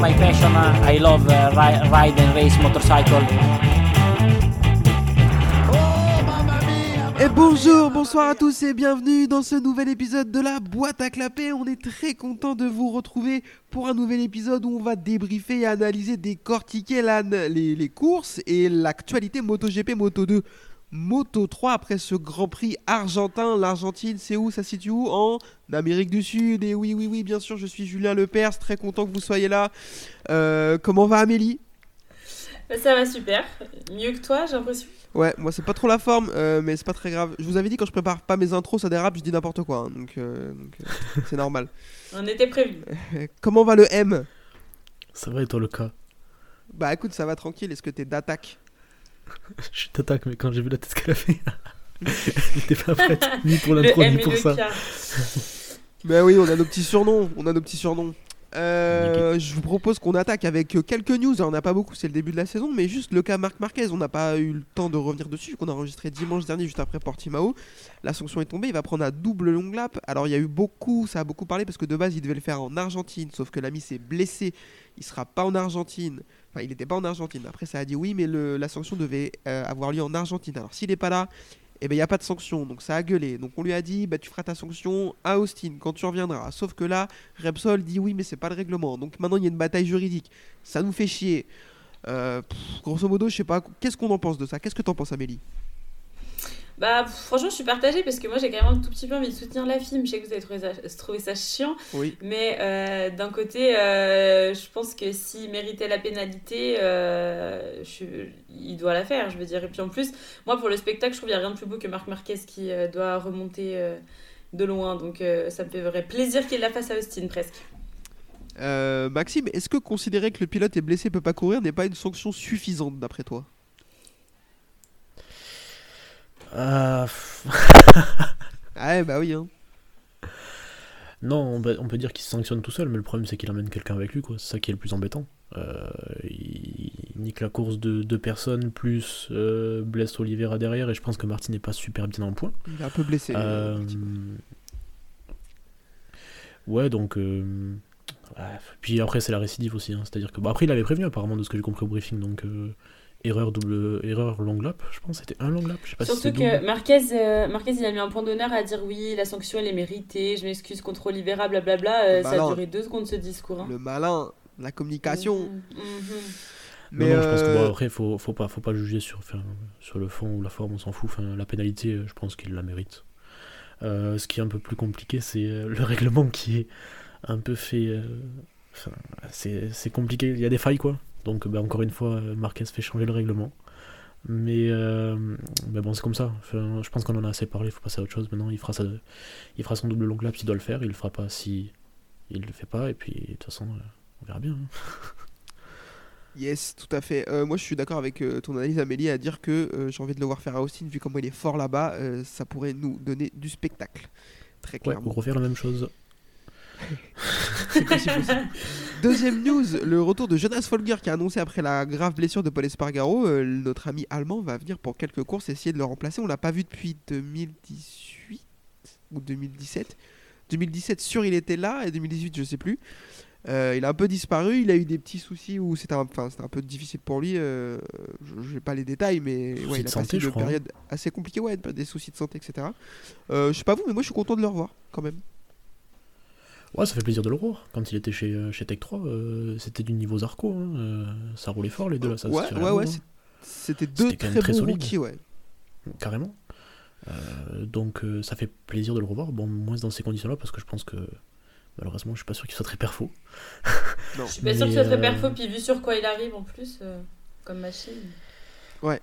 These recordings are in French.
my passion. I love uh, ri- ride and race. Et bonjour, bonsoir à tous et bienvenue dans ce nouvel épisode de la boîte à clapper. On est très content de vous retrouver pour un nouvel épisode où on va débriefer et analyser, décortiquer la- les, les courses et l'actualité MotoGP, Moto 2, Moto 3 après ce Grand Prix argentin. L'Argentine, c'est où? Ça se situe où? En Amérique du Sud. Et oui, oui, oui, bien sûr, je suis Julien Lepers, très content que vous soyez là. Euh, comment va Amélie? Ça va super. Mieux que toi, j'ai l'impression. Ouais, moi c'est pas trop la forme, euh, mais c'est pas très grave. Je vous avais dit quand je prépare pas mes intros, ça dérape, je dis n'importe quoi, hein, donc euh, euh, c'est normal. On était prévenus. Euh, Comment va le M? Ça va et toi le cas Bah écoute, ça va tranquille. Est-ce que t'es d'attaque? Je t'attaque mais quand j'ai vu la tête qu'elle a fait, j'étais pas prête ni pour l'intro ni pour ça. Bah oui, on a nos petits surnoms, on a nos petits surnoms. Euh, je vous propose qu'on attaque avec euh, quelques news. Alors, on n'a pas beaucoup, c'est le début de la saison, mais juste le cas Marc Marquez. On n'a pas eu le temps de revenir dessus, qu'on a enregistré dimanche dernier, juste après Portimao. La sanction est tombée, il va prendre un double long lap. Alors, il y a eu beaucoup, ça a beaucoup parlé parce que de base, il devait le faire en Argentine, sauf que l'ami s'est blessé. Il sera pas en Argentine. Il n'était pas en Argentine. Après, ça a dit oui, mais la sanction devait euh, avoir lieu en Argentine. Alors, s'il n'est pas là, eh ben il n'y a pas de sanction, donc ça a gueulé. Donc on lui a dit, bah tu feras ta sanction à Austin quand tu reviendras. Sauf que là, Repsol dit oui, mais c'est pas le règlement. Donc maintenant il y a une bataille juridique. Ça nous fait chier. Euh, grosso modo, je sais pas. Qu'est-ce qu'on en pense de ça? Qu'est-ce que t'en penses, Amélie? Bah, franchement, je suis partagée parce que moi, j'ai quand même un tout petit peu envie de soutenir la film. Je sais que vous avez trouvé ça, trouvé ça chiant, Oui. mais euh, d'un côté, euh, je pense que s'il méritait la pénalité, euh, je- il doit la faire, je veux dire. Et puis en plus, moi, pour le spectacle, je trouve qu'il n'y a rien de plus beau que Marc Marquez qui doit remonter de loin. Donc, ça me fait vrai plaisir qu'il la fasse à Austin, presque. Maxime, est-ce que considérer que le pilote est blessé et peut pas courir n'est pas une sanction suffisante d'après toi? Ah, pff, Ah ouais, bah oui. Hein. non, on peut, on peut dire qu'il se sanctionne tout seul, mais le problème c'est qu'il emmène quelqu'un avec lui, quoi. C'est ça qui est le plus embêtant. Euh, il, il nique la course de deux personnes, plus euh, blesse Oliveira derrière, et je pense que Martin n'est pas super bien en point. Il est un peu blessé. Euh, ouais, donc. euh, ouais, Puis après, c'est la récidive aussi. hein. C'est-à-dire que. Bon, après, il avait prévenu apparemment de ce que j'ai compris au briefing. Donc, euh, erreur, double, erreur long lap, je pense. C'était un long lap. Je sais pas si Surtout que double. Marquez, euh, Marquez, il a mis un point d'honneur à dire oui, la sanction elle est méritée, je m'excuse contre Oliveira, blablabla. Euh, ça a duré deux secondes ce discours. hein. Le malin, la communication. Mhm, mhm. Mais non, non, je pense que euh, bon, après, faut, faut, pas, faut pas juger sur, enfin, sur le fond ou la forme, on s'en fout. Enfin, la pénalité, je pense qu'il la mérite. Euh, ce qui est un peu plus compliqué, c'est le règlement qui est un peu fait. euh, c'est compliqué, il y a des failles quoi. Donc, bah, encore une fois, euh, Marquez fait changer le règlement. Mais, euh, bon, c'est comme ça. Enfin, je pense qu'on en a assez parlé, il faut passer à autre chose. Maintenant, il fera, sa, il fera son double long lap s'il doit le faire, il le fera pas si il le fait pas, et puis de toute façon, euh, on verra bien. hein. Yes, tout à fait. Euh, moi, je suis d'accord avec euh, ton analyse, Amélie, à dire que j'ai envie de le voir faire à Austin, vu comment il est fort là-bas, ça pourrait nous donner du spectacle. Très Ouais, clairement. ou refaire la même chose. C'est possible aussi. Deuxième news, le retour de Jonas Folger qui a annoncé après la grave blessure de Paul Espargaro, euh, notre ami allemand va venir pour quelques courses essayer de le remplacer. On l'a pas vu depuis 2018 ou 2017. 2017 sûr il était là et 2018 je sais plus. Euh, il a un peu disparu, il a eu des petits soucis où c'était un, enfin, c'était un peu difficile pour lui. euh, je n'ai pas les détails, mais ouais, il a santé, passé une crois, hein. période assez compliquée, ouais, des soucis de santé, etc. Euh, je sais pas vous, mais moi je suis content de le revoir quand même. Ouais, ça fait plaisir de le revoir. Quand il était chez, euh, chez Tech 3, euh, c'était du niveau Zarco. hein, euh, ça roulait fort les deux là. Ça se ouais, tirait ouais, ouais, c'est- c'était deux C'était quand même très, très bons solide. rookies, ouais. hein, carrément. Euh, donc euh, ça fait plaisir de le revoir. Bon, moins dans ces conditions-là parce que je pense que malheureusement, je suis pas sûr qu'il soit très perfo. Non. Je suis pas Mais, ce soit très euh, perfo, puis vu sur quoi il arrive en plus, euh, comme machine. Ouais,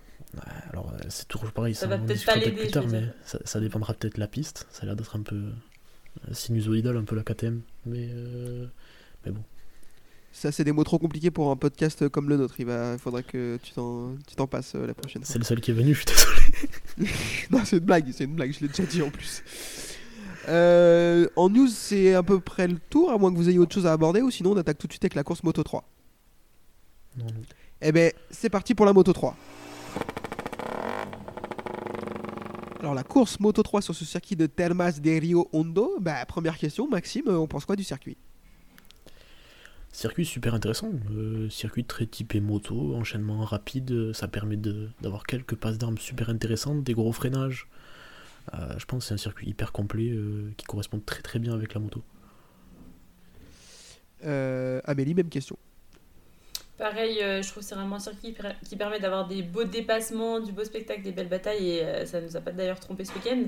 alors c'est toujours pareil. Ça Ça, va peut-être l'aider, plus tard, mais ça, ça dépendra peut-être de la piste. Ça a l'air d'être un peu euh, sinusoïdal, un peu la KTM. Mais, euh, mais bon. Ça, c'est des mots trop compliqués pour un podcast comme le nôtre. Il va, faudra que tu t'en, tu t'en passes euh, la prochaine fois. C'est le seul qui est venu, je suis désolé. non, c'est une blague, c'est une blague, je l'ai déjà dit en plus. Euh, en news, c'est à peu près le tour, à moins que vous ayez autre chose à aborder, ou sinon on attaque tout de suite avec la course Moto 3. Non, non. Eh ben, c'est parti pour la Moto 3. Alors la course Moto 3 sur ce circuit de Termas de Rio Hondo, bah, première question, Maxime, euh, on pense quoi du circuit? Circuit super intéressant, euh, circuit très typé moto, enchaînement rapide, euh, ça permet de- d'avoir quelques passes d'armes super intéressantes, des gros freinages. Euh, je pense que c'est un circuit hyper complet euh, qui correspond très très bien avec la moto. Amélie, même question. Pareil, euh, je trouve que c'est vraiment un circuit qui per- qui permet d'avoir des beaux dépassements, du beau spectacle, des belles batailles, et euh, ça nous a pas d'ailleurs trompé ce week-end.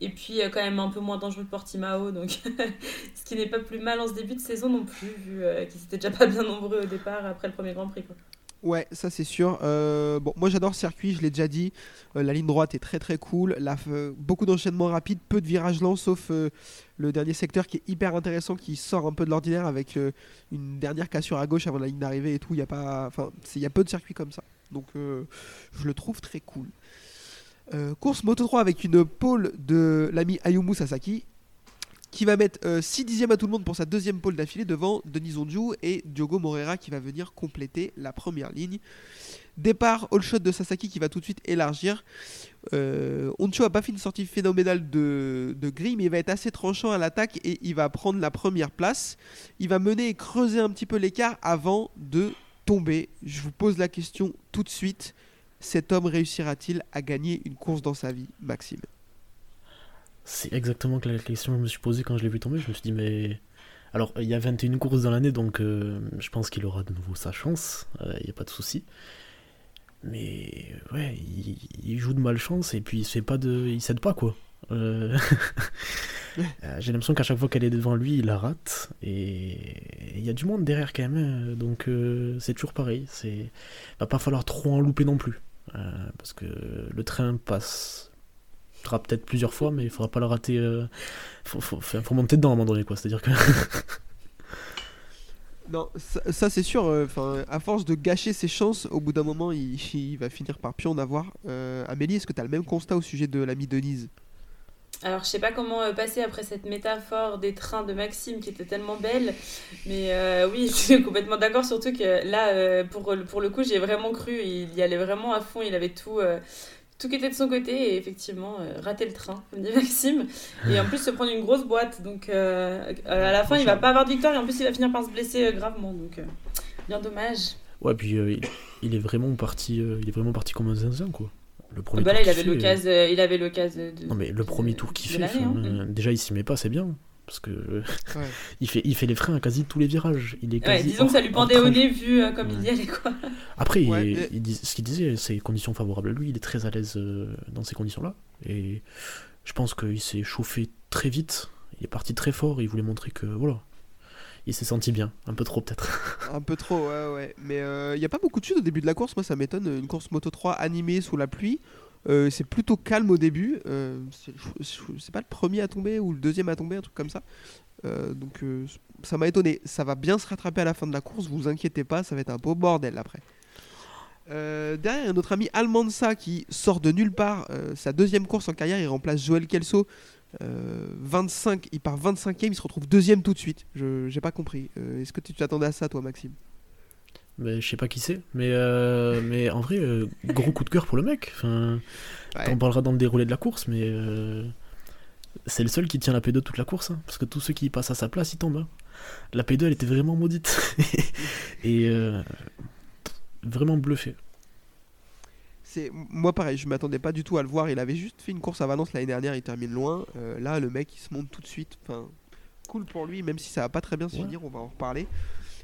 Et puis euh, quand même un peu moins dangereux que Portimao, donc ce qui n'est pas plus mal en ce début de saison non plus, vu euh, qu'ils étaient déjà pas bien nombreux au départ après le premier Grand Prix. Quoi. Ouais, ça c'est sûr. Euh, bon, moi j'adore circuit, je l'ai déjà dit. Euh, la ligne droite est très très cool. Euh, beaucoup d'enchaînements rapides, peu de virages lents, sauf le dernier secteur qui est hyper intéressant, qui sort un peu de l'ordinaire avec une dernière cassure à gauche avant la ligne d'arrivée et tout. Il y a pas, enfin, il y a peu de circuits comme ça. Donc je le trouve très cool. Course Moto 3 avec une pole de l'ami Ayumu Sasaki qui va mettre 6 dixièmes à tout le monde pour sa deuxième pole d'affilée devant Denis Ondiou et Diogo Moreira qui va venir compléter la première ligne. Départ all shot de Sasaki qui va tout de suite élargir. Euh, Oncho a pas fait une sortie phénoménale de, de grille, mais il va être assez tranchant à l'attaque et il va prendre la première place. Il va mener et creuser un petit peu l'écart avant de tomber. Je vous pose la question tout de suite. Cet homme réussira-t-il à gagner une course dans sa vie, Maxime? C'est exactement la question que je me suis posée quand je l'ai vu tomber. Je me suis dit, mais. Alors, il y a 21 courses dans l'année, donc euh, je pense qu'il aura de nouveau sa chance. euh, Il n'y a pas de souci. Mais ouais, il, il joue de malchance et puis il se fait pas de. Il pas, quoi. Euh, euh, J'ai l'impression qu'à chaque fois qu'elle est devant lui, il la rate. Et il y a du monde derrière quand même. Donc euh, c'est toujours pareil. C'est va pas falloir trop en louper non plus. Euh, parce que le train passe peut-être plusieurs fois, mais il faudra pas le rater. euh, faut, faut, faut- faut monter dedans à un moment donné, quoi. C'est-à-dire que. Non, ça, ça, c'est sûr. euh, Enfin, à force de gâcher ses chances, au bout d'un moment, il, il va finir par plus en avoir. Euh, Amélie, est-ce que tu as le même constat au sujet de l'ami Denise? Alors, je sais pas comment euh, passer après cette métaphore des trains de Maxime qui était tellement belle, mais euh, oui, je suis complètement d'accord, surtout que là, euh, pour, le- pour le coup, j'ai vraiment cru, il y allait vraiment à fond, il avait tout, euh, tout qui était de son côté, et effectivement, euh, rater le train, comme dit Maxime, et en plus se prendre une grosse boîte, donc euh, à la fin, il va pas avoir de victoire, et en plus, il va finir par se blesser euh, gravement, donc euh, bien dommage. Ouais, puis euh, il, est vraiment parti, euh, il est vraiment parti comme un zinzin, quoi. Le premier Bah là, il avait l'occasion, euh, il avait l'occasion de... Non mais le premier tour qu'il fait, hein. euh, déjà il s'y met pas, c'est bien. Parce que euh, Ouais. il, fait, il fait les freins à quasi tous les virages. Il est Ouais, disons que ça lui pendait au nez vu euh, comme il y allait, quoi. Après, il- Ouais, mais- il dis- ce qu'il disait, c'est conditions favorables à lui, il est très à l'aise euh, dans ces conditions-là. Et je pense qu'il s'est chauffé très vite, il est parti très fort, il voulait montrer que voilà, il s'est senti bien, un peu trop peut-être. Un peu trop, ouais, ouais. Mais il n'y a pas beaucoup de chutes au début de la course. Moi, ça m'étonne. Une course Moto 3 animée sous la pluie. Euh, c'est plutôt calme au début. Euh, c'est pas le premier à tomber ou le deuxième à tomber, un truc comme ça. Euh, donc ça m'a étonné. Ça va bien se rattraper à la fin de la course. Vous inquiétez pas, ça va être un beau bordel après. Derrière, notre ami Almansa qui sort de nulle part. Sa deuxième course en carrière, il remplace Joël Kelso. Euh, 25, il part 25ème, il se retrouve deuxième tout de suite. Je j'ai pas compris. Est-ce que tu t'attendais à ça, toi, Maxime? Mais je sais pas qui c'est, mais, euh, mais en vrai, euh, gros coup de cœur pour le mec. Enfin, Ouais. T'en parleras dans le déroulé de la course, mais euh, c'est le seul qui tient la P2 toute la course, hein, parce que tous ceux qui passent à sa place, ils tombent. hein. La P2, elle était vraiment maudite. Et euh, vraiment bluffé. C'est moi pareil, je m'attendais pas du tout à le voir. Il avait juste fait une course à Valence l'année dernière, il termine loin. Euh, là, le mec, il se monte tout de suite. Enfin, cool pour lui, même si ça va pas très bien se Ouais. finir, on va en reparler.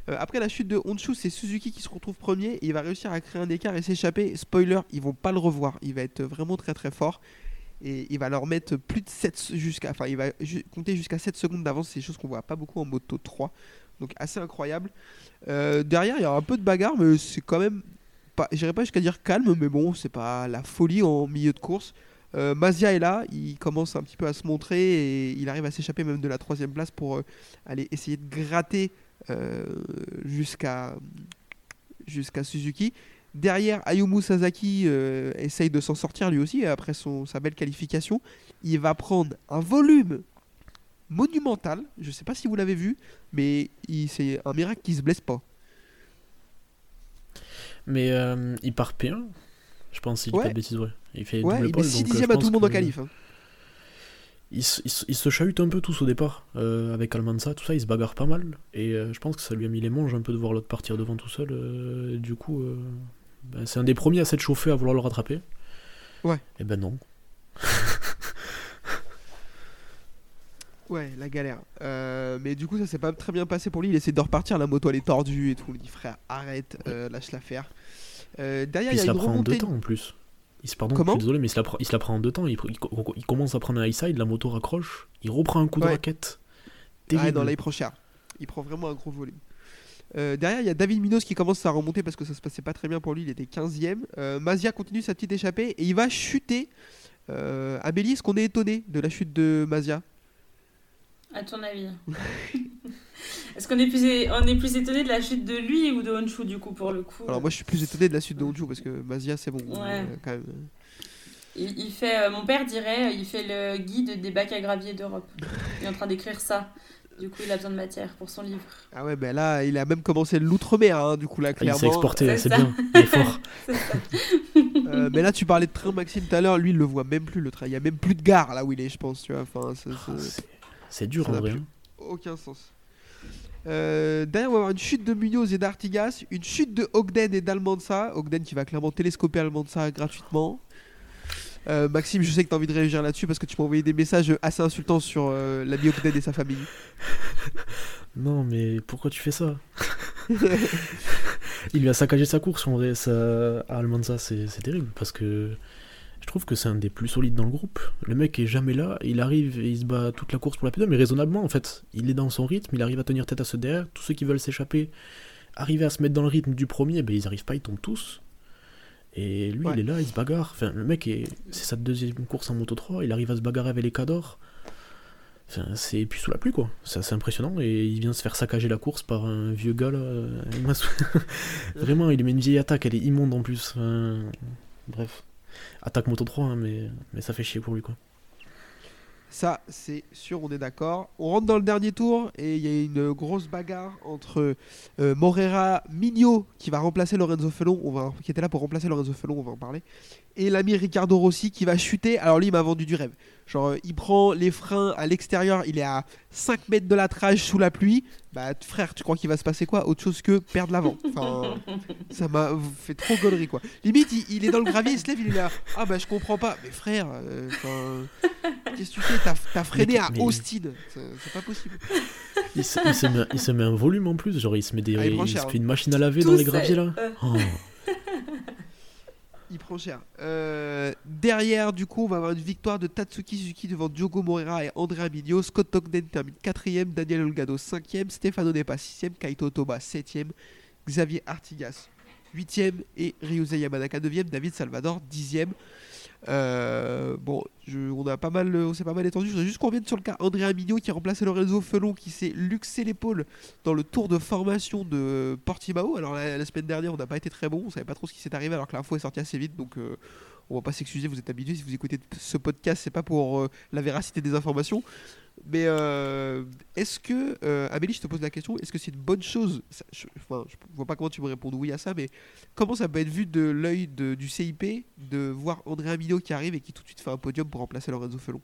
Euh, après la chute de Honshu, c'est Suzuki qui se retrouve premier. Il va réussir à créer un écart et s'échapper. Spoiler, ils vont pas le revoir. Il va être vraiment très très fort. Et il va leur mettre plus de 7 jusqu'à. Enfin, il va compter jusqu'à 7 secondes d'avance. C'est des choses qu'on voit pas beaucoup en moto 3. Donc assez incroyable. Euh, derrière, il y a un peu de bagarre, mais c'est quand même pas, j'irais pas jusqu'à dire calme, mais bon, c'est pas la folie en milieu de course. Euh, Mazia est là, il commence un petit peu à se montrer et il arrive à s'échapper même de la troisième place pour euh, aller essayer de gratter jusqu'à jusqu'à Suzuki. Derrière, Ayumu Sasaki euh, essaye de s'en sortir lui aussi après son, sa belle qualification. Il va prendre un volume monumental. Je sais pas si vous l'avez vu, mais il- c'est un miracle qu'il se blesse pas. Mais euh, il part P1, je pense, dit Ouais. pas de bêtises, ouais. Il fait Ouais, double il pole, met 6 donc, euh, dixièmes à tout le monde en qualif. hein. Ils, se- ils se- ils se chahutent un peu tous au départ. euh, avec Almanza, tout ça, ils se bagarrent pas mal. Et euh, je pense que ça lui a mis les manches un peu de voir l'autre partir devant tout seul. euh, et du coup, euh, ben, c'est un des premiers à s'être chauffé à vouloir le rattraper. Ouais. Et ben non. Ouais, la galère. Euh, mais du coup, ça s'est pas très bien passé pour lui. Il essaie de repartir, la moto elle est tordue et tout. Il dit frère, arrête, euh, lâche l'affaire. Euh, derrière, Puis il y a une prend en deux temps en plus. Il se, pardon, Comment je suis désolé, mais il se, la, prend- il se la prend en deux temps. Il, il- il commence à prendre un high side, la moto raccroche, il reprend un coup de raquette. Ah non, là il prend cher. Il prend vraiment un gros volume. Euh, derrière, il y a David Minos qui commence à remonter parce que ça se passait pas très bien pour lui. Il était 15ème. Euh, Mazia continue sa petite échappée et il va chuter. Euh, Amélie, est-ce qu'on est étonné de la chute de Mazia À ton avis Est-ce qu'on est, plus é- on est plus étonné de la chute de lui ou de Honshu du coup pour le coup? Alors moi je suis plus étonné de la chute de Honju parce que Mazia c'est bon. Ouais. euh, quand même. il, il fait, euh, mon père dirait, il fait le guide des bacs à gravier d'Europe. Il est en train d'écrire ça. Du coup, il a besoin de matière pour son livre. Ah ouais, ben là il a même commencé l'outre-mer hein, du coup là Ah, il clairement. s'est exporté, C'est bien, il est fort. Euh, mais là tu parlais de train Maxime tout à l'heure, lui il le voit même plus le train. Il y a même plus de gare là où il est je pense, tu vois. Enfin, c'est- Ah, c'est- dur ça en vrai. plus. hein. aucun sens. Euh, derrière, on va avoir une chute de Munoz et d'Artigas, une chute de Ogden et d'Almanza. Ogden qui va clairement télescoper Almanza gratuitement. Euh, Maxime, je sais que tu as envie de réagir là-dessus parce que tu m'as envoyé des messages assez insultants sur euh, l'ami Ogden et sa famille. Non, mais pourquoi tu fais ça? Il lui a saccagé sa course en vrai, ça... à Almanza, c'est c'est terrible parce que je trouve que c'est un des plus solides dans le groupe. Le mec est jamais là, il arrive et il se bat toute la course pour la P2, mais raisonnablement en fait. Il est dans son rythme, il arrive à tenir tête à ceux derrière. Tous ceux qui veulent s'échapper, arriver à se mettre dans le rythme du premier, ben ils arrivent pas, ils tombent tous. Et lui, Ouais. il est là, il se bagarre. Enfin, le mec, est... c'est sa deuxième course en Moto 3, il arrive à se bagarrer avec les cadors. Enfin, c'est puis sous la pluie quoi, c'est assez impressionnant et il vient se faire saccager la course par un vieux gars là. Vraiment, il met une vieille attaque, elle est immonde en plus. Enfin, bref, attaque Moto 3, hein, mais, mais ça fait chier pour lui quoi. Ça, c'est sûr, on est d'accord. On rentre dans le dernier tour et il y a une grosse bagarre entre euh, Morera Mignot qui va remplacer Lorenzo Felon, qui était là pour remplacer Lorenzo Felon, on va en parler, et l'ami Ricardo Rossi qui va chuter. Alors lui, il m'a vendu du rêve. Genre, euh, il prend les freins à l'extérieur, il est à 5 mètres de la trage sous la pluie. Bah, frère, tu crois qu'il va se passer quoi? Autre chose que perdre l'avant. Enfin, ça m'a fait trop gaulerie quoi. Limite, il, il est dans le gravier, il se lève, il est là. Ah bah, je comprends pas. Mais frère, euh, qu'est-ce que tu fais? T'as t'as freiné Mais- à mais- Austin. C'est pas possible. Il se, il se met, il se met un volume en plus, genre il se met des, Ah, il se cher, fait une machine à laver dans les graviers là. euh. Oh. Il prend cher. Euh, derrière, du coup, on va avoir une victoire de Tatsuki Suzuki devant Diogo Moreira et Andrea Mignot. Scott Ogden termine 4ème, Daniel Olgado 5ème, Stefano Nepa 6ème, Kaito Toba 7ème, Xavier Artigas 8ème et Ryusei Yamanaka 9ème, David Salvador 10ème. Euh, bon, on a pas mal, on s'est pas mal étendu. Je voudrais juste qu'on revienne sur le cas Andrea Mignot qui a remplacé Lorenzo Felon qui s'est luxé l'épaule dans le tour de formation de Portimao. Alors la, la semaine dernière, on n'a pas été très bon, on savait pas trop ce qui s'est arrivé alors que l'info est sortie assez vite, donc euh, on va pas s'excuser. Vous êtes habitués si vous écoutez ce podcast, c'est pas pour euh, la véracité des informations. Mais euh, est-ce que, euh, Amélie, je te pose la question, est-ce que c'est une bonne chose? Je, enfin, je vois pas comment tu me réponds oui à ça, mais comment ça peut être vu de l'œil du CIP de voir André Amino qui arrive et qui tout de suite fait un podium pour remplacer Lorenzo Felon?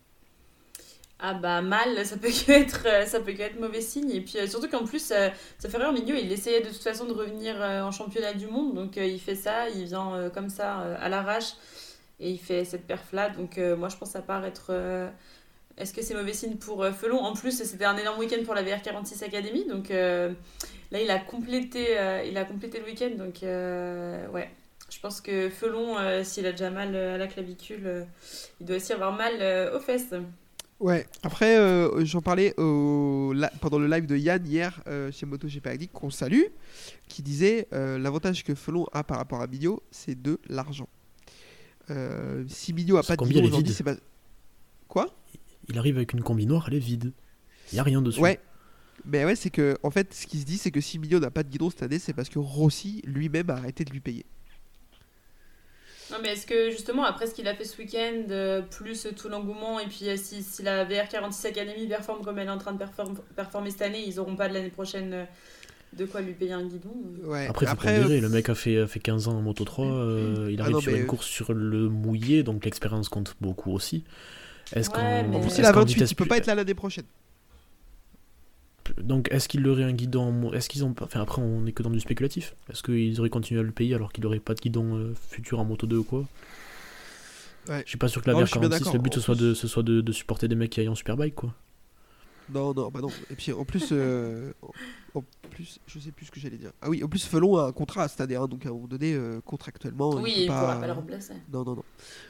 Ah bah mal, ça peut être, ça peut être mauvais signe. Et puis surtout qu'en plus, ça fait rire Mignot, il essayait de toute façon de revenir en championnat du monde. Donc il fait ça, il vient comme ça à l'arrache et il fait cette perf là. Donc euh, moi je pense à part être... euh, Est-ce que c'est mauvais signe pour euh, Felon? En plus, c'était un énorme week-end pour la VR46 Academy. Donc là, il a complété, il a complété le week-end. Donc ouais. Je pense que Felon, s'il a déjà mal à la clavicule, il doit aussi avoir mal aux fesses. Ouais, après, j'en parlais pendant le live de Yann hier chez MotoGP Addict, qu'on salue, qui disait l'avantage que Felon a par rapport à Mignot, c'est de l'argent. Euh, si Mignot a pas de combi, guidon elle est aujourd'hui, vide. c'est pas. Quoi? Il arrive avec une combi noire, elle est vide. Il y a rien dessus. Ouais. Mais ouais, c'est que, en fait, ce qui se dit, c'est que si Mignot n'a pas de guidon cette année, c'est parce que Rossi lui-même a arrêté de lui payer. Non, mais est-ce que justement, après ce qu'il a fait ce week-end, euh, plus tout l'engouement, et puis euh, si, si la VR46 Academy performe comme elle est en train de perform- performer cette année, ils n'auront pas de l'année prochaine euh, de quoi lui payer un guidon. Ouais. Après, faut Après, pondérer, le mec a fait, a fait 15 ans en Moto 3, euh, il Ah arrive non, sur une course sur le mouillé, donc l'expérience compte beaucoup aussi. Est-ce Ouais, qu'en mais- est-ce Il a qu'en 28, vitesse il peut plus- pas être là l'année prochaine. Donc, est-ce qu'il aurait un guidon Est-ce qu'ils ont pas- Enfin, après, on est que dans du spéculatif. Est-ce qu'ils auraient continué à le payer alors qu'il aurait pas de guidon euh, futur en Moto 2 ou quoi? Ouais. Je suis pas sûr que la Non, je suis bien VR46, le but ce En soit, plus- de, ce soit de, de supporter des mecs qui aillent en superbike, quoi. Non, non, bah non. Et puis en plus, euh, en plus, je sais plus ce que j'allais dire. Ah oui, en plus, Felon a un contrat cette année, hein, donc à un moment donné, euh, contractuellement, Oui, il peut pourra pas. le remplacer. Non, non, non.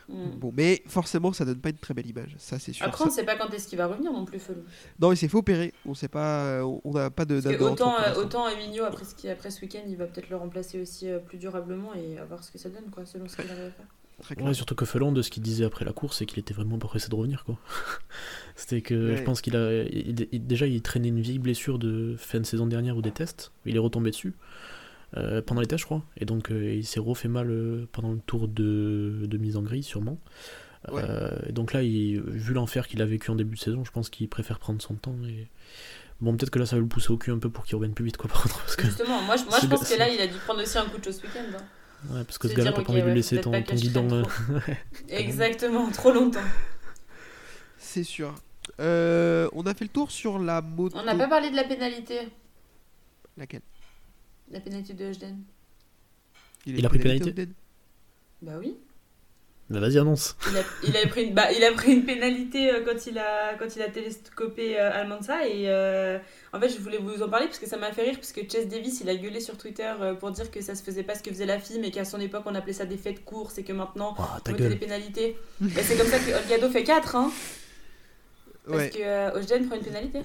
Mm. Bon, mais forcément, ça donne pas une très belle image, ça c'est sûr. Après, on Ça- sait pas quand est-ce qu'il va revenir non plus, Felou. Non, il s'est fait opérer. On sait pas, euh, on n'a pas de date autant, euh, autant Emilio, après ce, qui, après ce week-end, il va peut-être le remplacer aussi plus durablement et à voir ce que ça donne, quoi, selon ce qu'il arrive à faire. Très Ouais, clair. surtout que Felon, de ce qu'il disait après la course, c'est qu'il était vraiment pas pressé de revenir, quoi. C'était que Ouais. je pense qu'il a. il- il- déjà, il traînait une vieille blessure de fin de saison dernière ou des tests. Il est retombé dessus. euh, pendant les tests, je crois. Et donc, euh, il s'est refait mal euh, pendant le tour de, de mise en grille, sûrement. Ouais. Euh, et donc là, il, vu l'enfer qu'il a vécu en début de saison, je pense qu'il préfère prendre son temps. Et... Bon, peut-être que là, ça va le pousser au cul un peu pour qu'il revienne plus vite, quoi, par contre. Parce que, Justement, moi, je, moi, je C'est- pense que là, il a dû prendre aussi un coup de chaud ce week-end. hein. Ouais, parce que ce gars-là, t'as pas envie de lui laisser ton, ton guidon. euh, Exactement, trop longtemps. C'est sûr. Euh, on a fait le tour sur la moto. On n'a pas parlé de la pénalité. Laquelle? La pénalité de Hojden. Il a pris pénalité Bah oui. Bah, vas-y, annonce. Il a, il a pris une, bah, il a pris une pénalité euh, quand il a, quand il a télescopé euh, Almanza et euh, en fait je voulais vous en parler parce que ça m'a fait rire parce que Chess Davis il a gueulé sur Twitter euh, pour dire que ça se faisait pas ce que faisait la fille mais qu'à son époque on appelait ça des faits de course et que maintenant Ouah, on ta mettait des pénalités. Et c'est comme ça que Olgado fait 4 hein parce Ouais. que euh, Hojden prend une pénalité.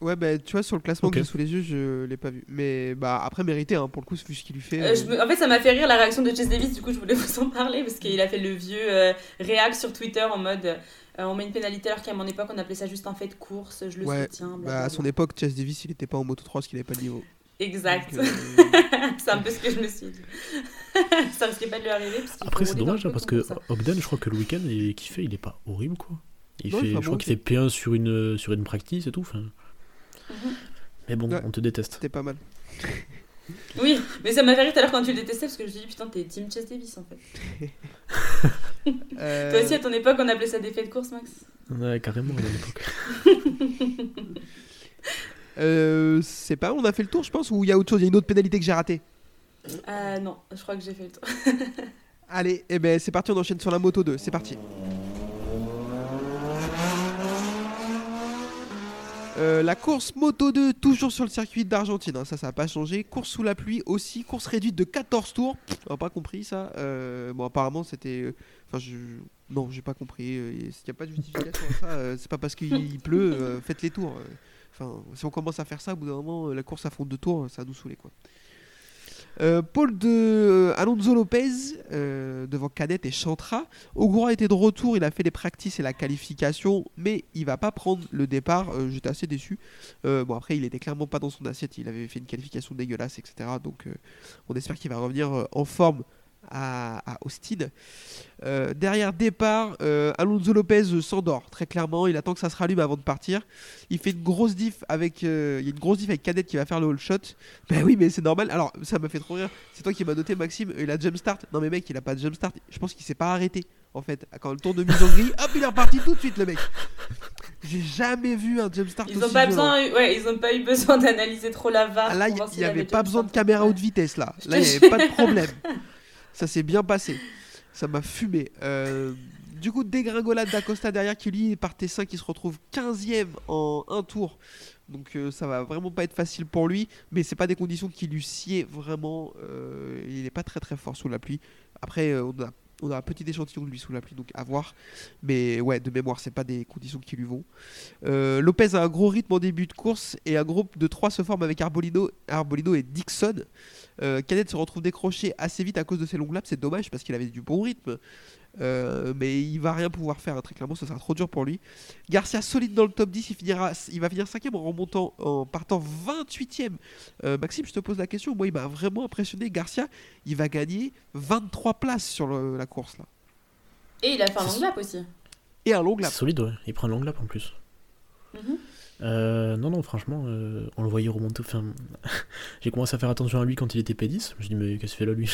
Ouais, bah tu vois, sur le classement Ok. que j'ai sous les yeux, je l'ai pas vu. Mais bah après, mérité, hein, pour le coup, vu ce qu'il lui fait. Euh, je me- En fait ça m'a fait rire la réaction de Chess Davis du coup je voulais vous en parler parce qu'il a fait le vieux euh, réac sur Twitter en mode euh, on met une pénalité alors qu'à mon époque on appelait ça juste un fait de course, je le Ouais, soutiens. Bah, à son époque, Chase Davis, il était pas en moto 3 parce qu'il avait pas de niveau. Exact. Euh, c'est un peu ce que je me suis dit. ça risquait pas de lui arriver. Parce Après, c'est dommage hein, parce que. Ogden, je crois que le week-end il- qu'il fait, il est pas horrible quoi. Il Non, fait, je crois bon, qu'il fait P1 sur une, sur une practice et tout. Mhm. Mais bon, Ouais. on te déteste. C'était pas mal. Oui, mais ça m'a fait rire tout à l'heure quand tu le détestais parce que je me suis dit putain, t'es Team Chase Davis en fait. Euh, Toi aussi à ton époque on appelait ça des faits de course, Max? Ouais, carrément, à l'époque. euh, c'est pas, on a fait le tour, je pense, ou il y a autre chose, il y a une autre pénalité que j'ai ratée? Euh, non, je crois que j'ai fait le tour. Allez, et ben c'est parti, on enchaîne sur la moto 2, c'est parti. Euh, la course Moto 2, toujours sur le circuit d'Argentine, hein, ça, ça n'a pas changé. Course sous la pluie aussi, course réduite de 14 tours. On n'a pas compris ça. Euh, bon, apparemment, c'était. euh, Enfin, je. Non, j'ai pas compris. Il n'y a pas de justification à ça. c'est pas parce qu'il pleut, faites les tours. Enfin, si on commence à faire ça, au bout d'un moment, la course à fond de tours, ça nous saouler quoi. Euh, Paul de euh, Alonso Lopez euh, devant Canet et Chantra. Ogura était de retour, il a fait les practices et la qualification, mais il va pas prendre le départ. J'étais assez déçu. Bon après, il était clairement pas dans son assiette, il avait fait une qualification dégueulasse, etc. Donc on espère qu'il va revenir en forme à, à Austin. Euh, derrière départ, euh, Alonso Lopez s'endort très clairement. Il attend que ça se rallume avant de partir. Il fait une grosse diff avec, euh, il y a une grosse diff avec Cadet qui va faire le all shot. Ben oui, mais c'est normal. Alors ça m'a fait trop rire. C'est toi qui m'as noté, Maxime. Il a jump start. Non mais mec, il a pas de jump start. Je pense qu'il s'est pas arrêté. En fait, quand le tour de mise en grille, hop, il est reparti tout de suite, le mec. J'ai jamais vu un jump start Ils aussi ont pas violent. besoin, ouais, ils ont pas eu besoin d'analyser trop la VAR. Ah, là, il n'y avait avait pas besoin de caméra haute vitesse là. Là, il n'y avait pas de problème. Ça s'est bien passé. Ça m'a fumé. Euh, du coup, dégringolade d'Acosta derrière qui lui partait 5 qui se retrouve 15ème en un tour. Donc euh, ça va vraiment pas être facile pour lui. Mais c'est pas des conditions qui lui sied vraiment. Euh, il n'est pas très très fort sous la pluie. Après, on a. Un petit échantillon de lui sous la pluie, donc à voir. Mais ouais, de mémoire, c'est pas des conditions qui lui vont. Lopez a un gros rythme en début de course et un groupe de 3 se forme avec Arbolino, Arbolino et Dixon. Euh, Canet se retrouve décroché assez vite à cause de ses longues laps, c'est dommage parce qu'il avait du bon rythme. Euh, mais il va rien pouvoir faire, très clairement, ça sera trop dur pour lui. Garcia solide dans le top 10, il, finira, il va finir 5ème en remontant, en partant 28ème. Euh, Maxime, je te pose la question, moi il m'a vraiment impressionné. Garcia, il va gagner 23 places sur le- la course là. Et il a fait un long lap aussi. Et un long lap. Solide, ouais. Il prend un long lap en plus. Mhm. Euh, non, non, franchement, euh, on le voyait remonter. Enfin, j'ai commencé à faire attention à lui quand il était P10. Je me dit, mais qu'est-ce qu'il fait là, lui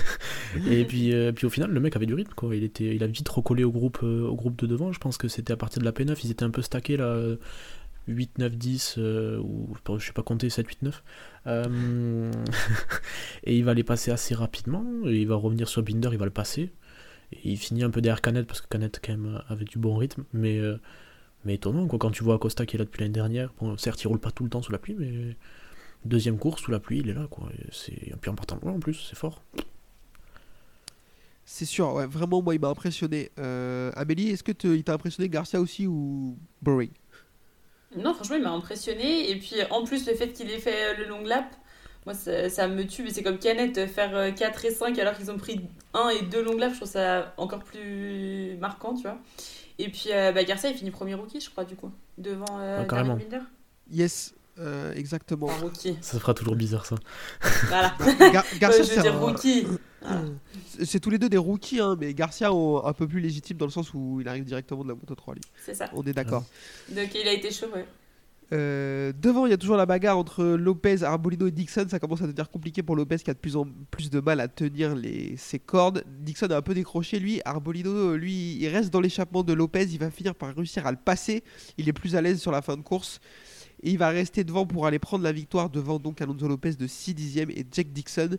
Et puis, euh, puis au final, le mec avait du rythme, quoi. Il, était, il a vite recollé au groupe, au groupe de devant. Je pense que c'était à partir de la P9, ils étaient un peu stackés là. euh, 8, 9, 10, euh, ou je sais pas compter, 7, 8, 9. Euh, et il va les passer assez rapidement. Il va revenir sur Binder, il va le passer. Et il finit un peu derrière Canet parce que Canet quand même avait du bon rythme. Mais, mais étonnant quoi, quand tu vois Acosta qui est là depuis l'année dernière. Bon, certes, il roule pas tout le temps sous la pluie, mais deuxième course sous la pluie, il est là quoi. Et C'est et puis en partant loin en plus, c'est fort. C'est sûr, ouais, vraiment, moi, il m'a impressionné. Euh, Amélie, est-ce que il t'a impressionné Garcia aussi ou Boring? Non, franchement, il m'a impressionné. Et puis, en plus, le fait qu'il ait fait euh, le long lap, moi, ça, ça me tue. Mais c'est comme Canet, euh, faire euh, 4 et 5 alors qu'ils ont pris 1 et 2 long laps, je trouve ça encore plus marquant, tu vois. Et puis, euh, bah, Garcia, il finit premier rookie, je crois, du coup, devant euh, Ah. Darren Binder. Yes, euh, exactement. Rookie. Ça fera toujours bizarre ça. Voilà. Gar- Garcia, je veux c'est un- rookie. Voilà. c'est tous les deux des rookies, hein, mais Garcia on- un peu plus légitime dans le sens où il arrive directement de la Moto 3, lui. C'est ça. On est d'accord. Donc, il a été chaud, ouais. Euh, devant, il y a toujours la bagarre entre Lopez, Arbolino et Dixon. Ça commence à devenir compliqué pour Lopez qui a de plus en plus de mal à tenir ses cordes. Dixon a un peu décroché lui. Arbolino, lui, il reste dans l'échappement de Lopez. Il va finir par réussir à le passer. Il est plus à l'aise sur la fin de course. Et il va rester devant pour aller prendre la victoire devant donc Alonso Lopez de 6 dixièmes et Jack Dixon.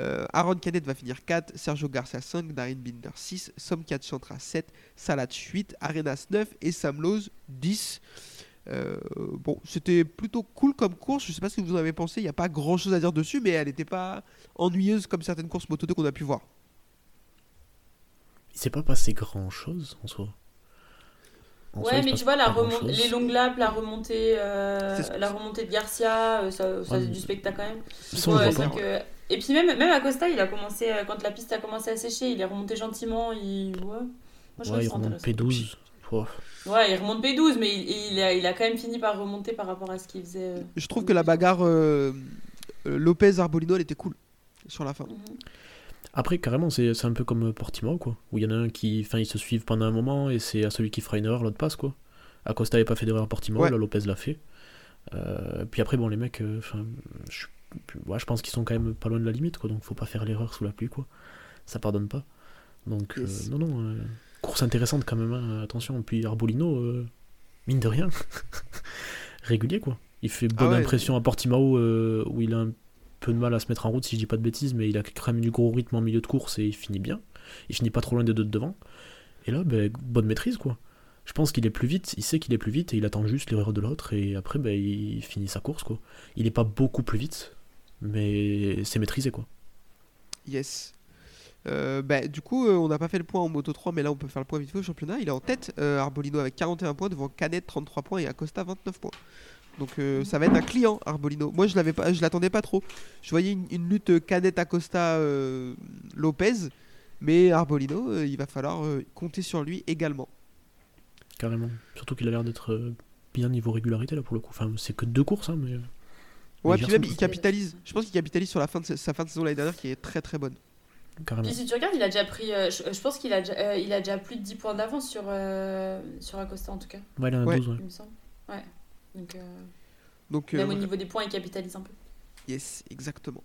Euh, Aaron Canet va finir 4, Sergio Garcia 5, Darin Binder 6, Somkat Chantra 7, Salat 8, Arenas 9 et Sam Lowe 10. Euh, bon, c'était plutôt cool comme course. Je sais pas ce que vous en avez pensé. Il n'y a pas grand chose à dire dessus, mais elle n'était pas ennuyeuse comme certaines courses Moto 2 qu'on a pu voir. Il s'est pas passé grand chose en soi. En Ouais, mais tu vois, la les longues laps, la remontée, euh, la remontée de Garcia, euh, ça, ça Ouais, c'est mais- du spectacle quand même. Ça, Ouais, pas. que- Et puis même, même Acosta, il a commencé, euh, quand la piste a commencé à sécher, il est remonté gentiment. Il... Ouais, Moi, je trouve Ouais, que il c'est remonte intéressant. P12. Oh. Ouais, il remonte P12, mais il, il a, il a quand même fini par remonter par rapport à ce qu'il faisait. euh. Je trouve que la bagarre euh, euh, Lopez-Arbolino, elle était cool sur la fin. Mhm. Après, carrément, c'est un peu comme Portimao, quoi. Où il y en a un qui. Enfin, ils se suivent pendant un moment et c'est à celui qui fera une erreur, l'autre passe, quoi. Acosta n'avait pas fait d'erreur à Portimao, Ouais. là, Lopez l'a fait. Euh, puis après, bon, les mecs, euh, enfin, je, ouais, je pense qu'ils sont quand même pas loin de la limite, quoi. Donc, faut pas faire l'erreur sous la pluie, quoi. Ça pardonne pas. Donc, euh, Yes. non, non. Course intéressante quand même, hein, attention. Puis Arbolino, euh, mine de rien, régulier, quoi. Il fait bonne Ah ouais. impression à Portimao euh, où il a un peu de mal à se mettre en route si je dis pas de bêtises, mais il a quand même du gros rythme en milieu de course et il finit bien. Il finit pas trop loin des deux de devant. Et là, ben, bonne maîtrise quoi. Je pense qu'il est plus vite, il sait qu'il est plus vite et il attend juste l'erreur de l'autre et après ben, il finit sa course quoi. Il est pas beaucoup plus vite, mais c'est maîtrisé quoi. Yes. Euh, bah, du coup, euh, on n'a pas fait le point en Moto 3, mais là on peut faire le point vite fait au championnat. Il est en tête, euh, Arbolino avec 41 points, devant Canet 33 points et Acosta 29 points. Donc ça va être un client, Arbolino. Moi je l'avais pas, je l'attendais pas trop. Je voyais une, une lutte Canet Acosta Lopez, mais Arbolino, il va falloir compter sur lui également. Carrément. Surtout qu'il a l'air d'être bien niveau régularité là pour le coup. Enfin, c'est que deux courses, hein, mais. Ouais, puis même il capitalise. Je pense qu'il capitalise sur la fin de sa- sa fin de saison l'année dernière qui est très très bonne. Carrément. Puis si tu regardes, il a déjà pris. euh, je, je pense qu'il a, déjà- euh, il a déjà plus de 10 points d'avance sur, euh, sur Acosta en tout cas, Ouais, il en a Ouais. 12, ouais. il me semble. Ouais. Donc, euh, Donc euh, même au niveau des points, il capitalise un peu. Yes, exactement.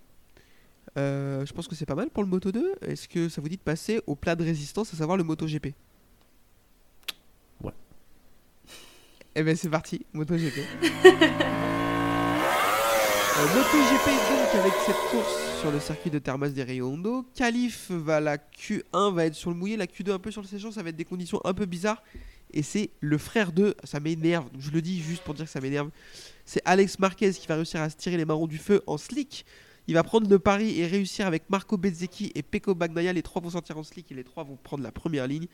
Euh, je pense que c'est pas mal pour le Moto 2. Est-ce que ça vous dit de passer au plat de résistance, à savoir le Moto GP Ouais. Eh ben c'est parti, Moto GP. Euh, Moto GP donc avec cette course sur le circuit de Termas des Rio Hondo. Calif va la Q1 va être sur le mouillé, la Q2 un peu sur le séchant, ça va être des conditions un peu bizarres. Et c'est le frère de, ça m'énerve, je le dis juste pour dire que ça m'énerve. C'est Alex Marquez qui va réussir à se tirer les marrons du feu en slick. Il va prendre le pari et réussir avec Marco Bezzecchi et Pecco Bagnaia. Les trois vont sortir en slick et les trois vont prendre la première ligne.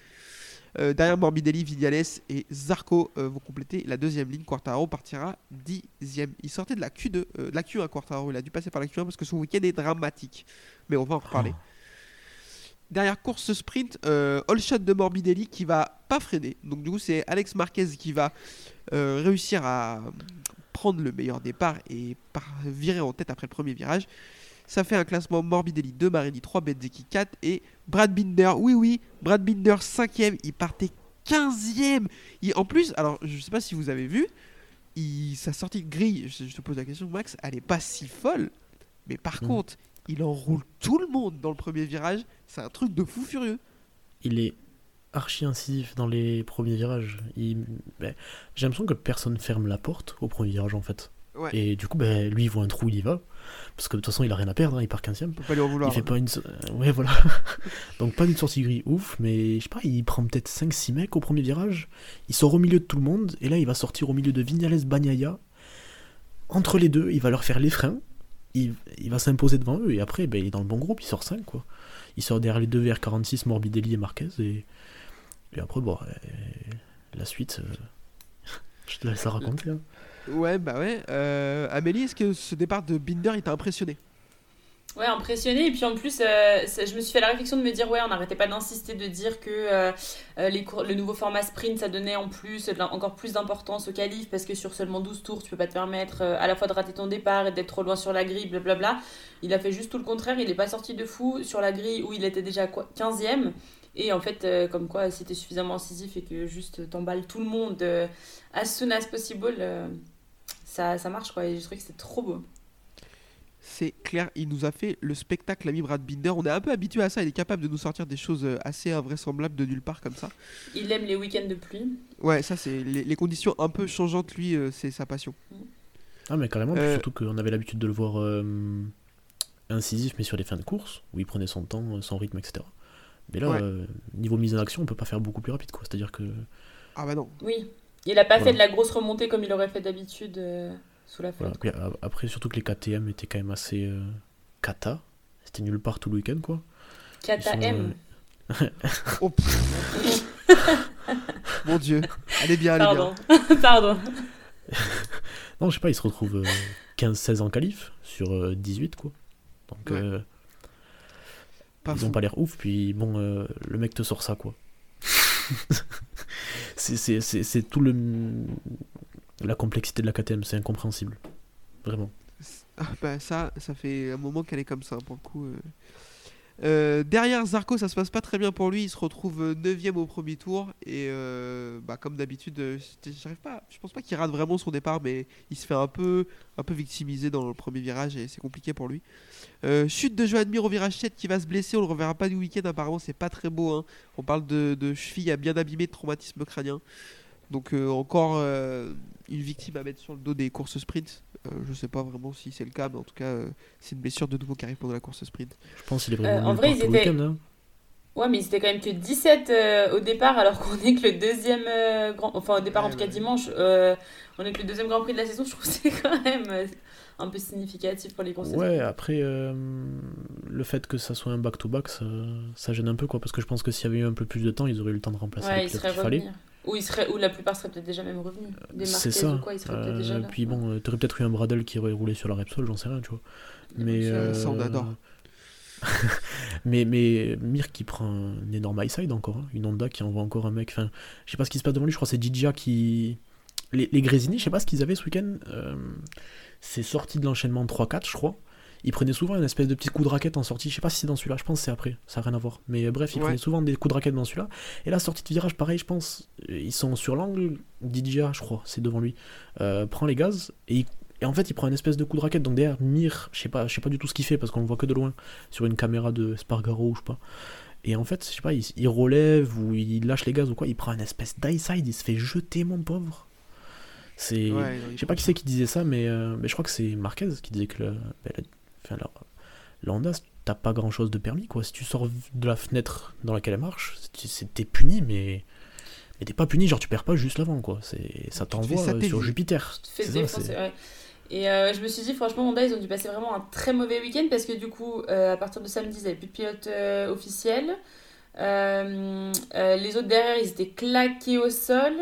Euh, derrière Morbidelli, Vignales et Zarco euh, vont compléter la deuxième ligne. Quartaro partira dixième. Il sortait de la Q2, euh, de la Q1 Quartaro. Il a dû passer par la Q1 parce que son week-end est dramatique. Mais on va en reparler. Derrière course sprint, all shot de Morbidelli qui va pas freiner. Donc du coup c'est Alex Marquez qui va réussir à prendre le meilleur départ et par virer en tête après le premier virage. Ça fait un classement Morbidelli 2, Marini 3, Bezzecchi 4 et Brad Binder. Oui, oui, Brad Binder 5ème. Il partait 15ème. Il, en plus, alors je sais pas si vous avez vu, il, sa sortie de grille, je, je te pose la question, Max, elle est pas si folle. Mais par Mhm. contre, il enroule tout le monde dans le premier virage. C'est un truc de fou furieux. Il est archi incisif dans les premiers virages. Il... ben, J'ai l'impression que personne ferme la porte au premier virage en fait. Ouais. Et du coup, ben, lui il voit un trou, il y va. Parce que de toute façon, il a rien à perdre, hein, il part 15ème. On peut pas lui en vouloir. Il fait pas une. euh, Ouais, voilà. Donc, pas d'une sortie ouf, mais je sais pas, il prend peut-être 5-6 mecs au premier virage. Il sort au milieu de tout le monde, et là, il va sortir au milieu de Vignales Bagnaia. Entre les deux, il va leur faire les freins. Il, il va s'imposer devant eux, et après, ben, il est dans le bon groupe, il sort 5, quoi. Il sort derrière les deux VR46, Morbidelli et Marquez, et, et après, bon, euh, la suite, euh, je te laisse la raconter. hein. Ouais, bah ouais. Euh, Amélie, est-ce que ce départ de Binder il t'a impressionné? Ouais, impressionné. Et puis en plus, euh, je me suis fait la réflexion de me dire, ouais, on n'arrêtait pas d'insister, de dire que euh, les le nouveau format sprint, ça donnait en plus encore plus d'importance au qualif, parce que sur seulement 12 tours, tu peux pas te permettre à la fois de rater ton départ et d'être trop loin sur la grille, blablabla. Il a fait juste tout le contraire, il est pas sorti de fou sur la grille où il était déjà quoi, 15ème. Et en fait, comme quoi, t'es suffisamment incisif et que juste t'emballes tout le monde as soon as possible, ça, ça marche quoi. Et je trouve que c'est trop beau. C'est clair, il nous a fait le spectacle ami Brad Binder. On est un peu habitué à ça, il est capable de nous sortir des choses euh, assez invraisemblables de nulle part comme ça. Il aime les week-ends de pluie. Ouais, ça c'est les, les conditions un peu changeantes, lui, euh, c'est sa passion. Ah, mais carrément, Euh, surtout qu'on avait l'habitude de le voir euh, incisif, mais sur les fins de course, où il prenait son temps, son rythme, etc. Mais là, Ouais. euh, niveau mise en action, on peut pas faire beaucoup plus rapide, quoi. C'est-à-dire que. Ah bah non. Oui. Il a pas Voilà. fait de la grosse remontée comme il aurait fait d'habitude euh, sous la flotte. Après, surtout que les KTM étaient quand même assez euh, cata. C'était nulle part tout le week-end, quoi. Kata Ils sont, M. Oh. Mon dieu. Allez bien, allez bien. Pardon. Pardon. Non, je sais pas, ils se retrouvent euh, 15-16 en qualif sur euh, 18, quoi. Donc, Ouais. euh, Pas ils fou. ont pas l'air ouf, puis bon, euh, le mec te sort ça, quoi. c'est- tout le. La complexité de la KTM, c'est incompréhensible. Vraiment. Ah bah ça, ça fait un moment qu'elle est comme ça pour le coup. euh. Euh, derrière Zarco, ça se passe pas très bien pour lui. Il se retrouve 9ème au premier tour et euh, bah, comme d'habitude, euh. Je pense pas qu'il rate vraiment son départ, mais il se fait un peu, un peu victimiser dans le premier virage et c'est compliqué pour lui. Euh, chute de Joan Mir au virage 7 qui va se blesser. On le reverra pas du week-end. Apparemment, c'est pas très beau. hein. On parle de, cheville à bien abîmé de traumatisme crânien. Donc euh, encore euh, une victime à mettre sur le dos des courses sprint. Euh, je sais pas vraiment si c'est le cas, mais en tout cas, euh, c'est une blessure de nouveau qui arrive pendant la course sprint. Je pense qu'il est Euh, vraiment en vrai, ils étaient- week-end, hein. Ouais, mais c'était quand même que 17 euh, au départ, alors qu'on est que le deuxième euh, grand. Enfin, au départ, Ouais, en tout cas, ouais. dimanche, euh, on est que le deuxième Grand Prix de la saison. Je trouve que c'est quand même un peu significatif pour les courses. Ouais, après, euh, le fait que ça soit un back-to-back, ça, ça gêne un peu, quoi. Parce que je pense que s'il y avait eu un peu plus de temps, ils auraient eu le temps de remplacer Ouais, les il pilotes serait qu'il fallait. Ou, il serait, ou la plupart seraient peut-être déjà même revenus. Des C'est ça. ou quoi, ils seraient peut-être déjà Euh, là. puis bon, euh, t'aurais peut-être eu un Bradle qui aurait roulé sur la Repsol, j'en sais rien, tu vois. Mais, Ça, ça, on euh, adore. mais, mais Mir qui prend un énorme high side encore, hein. une Honda qui envoie encore un mec. Enfin, je sais pas ce qui se passe devant lui, je crois que c'est Dija qui. Les, les Grésini, je sais pas ce qu'ils avaient ce week-end. euh, c'est sorti de l'enchaînement 3-4, je crois. Ils prenaient souvent une espèce de petit coup de raquette en sortie. Je sais pas si c'est dans celui-là, je pense que c'est après. Ça n'a rien à voir. Mais euh, bref, ils Ouais. prenaient souvent des coups de raquette dans celui-là. Et la sortie de virage, pareil, je pense. euh, Ils sont sur l'angle. Didja, je crois, c'est devant lui. euh, prend les gaz et, il- et en fait, il prend une espèce de coup de raquette. Donc derrière, Mir, je sais pas, je sais pas du tout ce qu'il fait parce qu'on le voit que de loin sur une caméra de Spargaro ou je sais pas. Et en fait, je sais pas, il, il relève ou il lâche les gaz ou quoi. Il prend une espèce d'high side. Il se fait jeter, mon pauvre. C'est. Ouais, Je sais pas qui c'est qui disait ça, mais, euh, mais je crois que c'est Marquez qui disait que le, ben, la, enfin, la, la Honda, t'as pas grand chose de permis quoi. Si tu sors de la fenêtre dans laquelle elle marche, t'es puni, mais, mais t'es pas puni, genre tu perds pas juste l'avant quoi. Ça te t'envoie euh, sur Jupiter. Tu te fais C'est ça, défoncer, c'est- ouais. Et euh, je me suis dit, franchement, Honda, ils ont dû passer vraiment un très mauvais week-end parce que du coup, euh, à partir de samedi, ils n'avaient plus de pilote euh, officiel. Les autres derrière, ils étaient claqués au sol.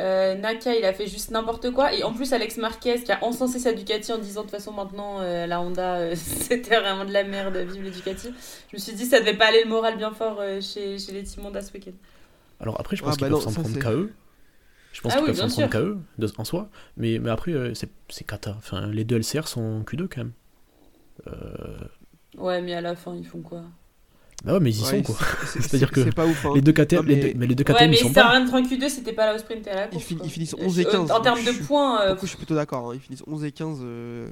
Euh, Naka, il a fait juste n'importe quoi. Et en plus, Alex Marquez, qui a encensé sa Ducati en disant de toute façon, maintenant, euh, la Honda, euh, c'était vraiment de la merde, vive les Ducati. Je me suis dit, ça devait pas aller le moral bien fort euh, chez, chez les Team Honda ce week-end. Alors après, je Ah, pense bah qu'ils non, peuvent s'en prendre qu'à eux. Je pense Ah qu'ils oui, peuvent s'en prendre qu'à eux de- en soi. Mais, mais après, euh, c'est, c'est cata. Enfin, les deux LCR sont Q2 quand même. Euh, Ouais, mais à la fin, ils font quoi? Bah ouais, mais ils y Ouais, sont quoi. c'est- c'est- C'est-à-dire que pas ouf. hein. Les deux KTM, Non, mais- les deux- mais les deux KTM Ouais, mais ils sont ça pas. 30 Q2, c'était pas la au sprint et à la Ils, course. fin- ils finissent 11 et Euh, 15. En termes de suis- points, euh, coup, je suis plutôt d'accord. hein. Ils finissent 11 et 15. euh,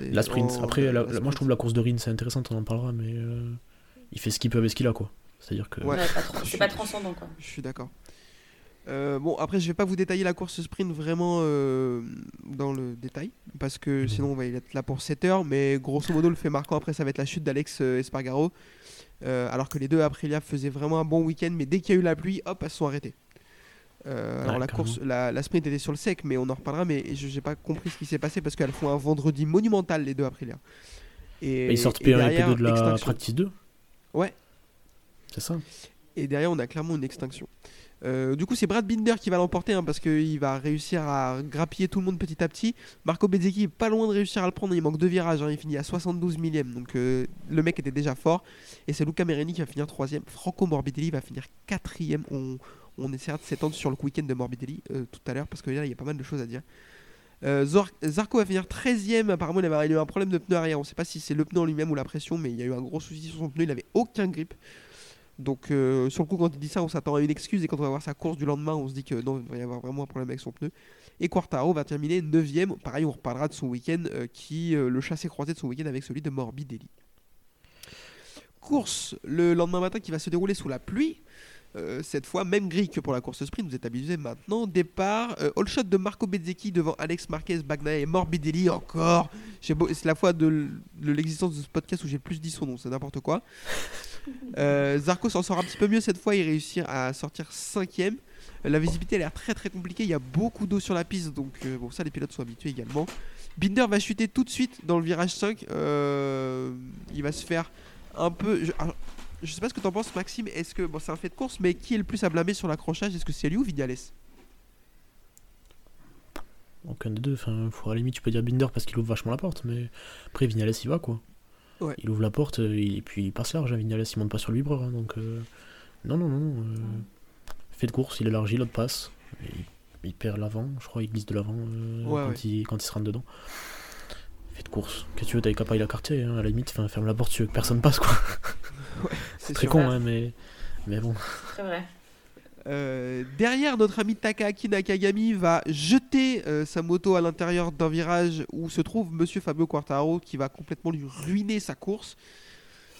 La sprint. en- Après, la- la la- moi je trouve la course de Rin c'est intéressante, on en parlera, mais euh, il fait ce qu'il peut avec ce qu'il a, quoi. C'est-à-dire que. Ouais. Pas c'est suis- pas transcendant quoi. Je suis d'accord. Euh, bon, après, je vais pas vous détailler la course sprint vraiment euh, dans le détail, parce que sinon on va y être là pour 7 heures, mais grosso modo, le fait marquant après, ça va être la chute d'Alex euh, Espargaro, euh, alors que les deux Aprilia faisaient vraiment un bon week-end, mais dès qu'il y a eu la pluie, hop, elles se sont arrêtées. Euh, alors la course, la, la sprint était sur le sec, mais on en reparlera, mais je n'ai pas compris ce qui s'est passé, parce qu'elles font un vendredi monumental, les deux Aprilia. Et, Et ils sortent et P1 et derrière, P2 de la extinction. practice 2 Ouais. C'est ça Et derrière, on a clairement une extinction. Euh, du coup, c'est Brad Binder qui va l'emporter hein, parce qu'il va réussir à grappiller tout le monde petit à petit. Marco Bezzecchi est pas loin de réussir à le prendre. Il manque deux virages. hein, il finit à 72 millième. Donc euh, le mec était déjà fort. Et c'est Luca Merini qui va finir troisième. Franco Morbidelli va finir quatrième. On, on essaiera de s'étendre sur le week-end de Morbidelli euh, tout à l'heure parce que là, il y a pas mal de choses à dire. Zarco va finir 13ème. Apparemment, il avait eu un problème de pneu arrière. On ne sait pas si c'est le pneu en lui-même ou la pression, mais il y a eu un gros souci sur son pneu. Il avait aucun grip. Donc, euh, sur le coup, quand il dit ça, on s'attend à une excuse. Et quand on va voir sa course du lendemain, on se dit que non, il va y avoir vraiment un problème avec son pneu. Et Quartaro va terminer 9ème. Pareil, on reparlera de son week-end euh, qui, euh, le chassé croisé de son week-end avec celui de Morbidelli. Course le lendemain matin qui va se dérouler sous la pluie. Cette fois, même grille que pour la course sprint, vous êtes habitués maintenant. Départ, all shot de Marco Bezzecchi devant Alex Marquez, Bagnaia et Morbidelli encore. C'est la fois de, l'existence de ce podcast où j'ai plus dit son nom, c'est n'importe quoi. Euh, Zarco s'en sort un petit peu mieux cette fois, il réussit à sortir cinquième. La visibilité a l'air très très compliquée, il y a beaucoup d'eau sur la piste, donc euh, bon ça les pilotes sont habitués également. Binder va chuter tout de suite dans le virage 5, euh, il va se faire un peu... Je, sais pas ce que t'en penses Maxime, est-ce que... Bon c'est un fait de course, mais qui est le plus à blâmer sur l'accrochage? Est-ce que c'est lui ou Vignales Aucun des deux. À la limite, tu peux dire Binder parce qu'il ouvre vachement la porte, mais après, Vignales, il va quoi. Ouais. Il ouvre la porte euh, et puis il passe large. hein. Vignales, il monte pas sur le vibreur. hein, donc, euh, non, non, non. euh, fait de course, il élargit, l'autre passe. Et il, il perd l'avant, je crois, il glisse de l'avant euh, Ouais, quand, ouais. Il, quand il se rentre dedans. Fait de course. Qu'est-ce que tu veux, t'as capable la quartier, hein, à la limite, ferme la porte, tu veux que personne passe quoi. C'est Très sûr. con, hein, mais, mais bon. Très vrai. Euh, derrière, notre ami Takaaki Nakagami va jeter euh, sa moto à l'intérieur d'un virage où se trouve Monsieur Fabio Quartaro qui va complètement lui ruiner sa course.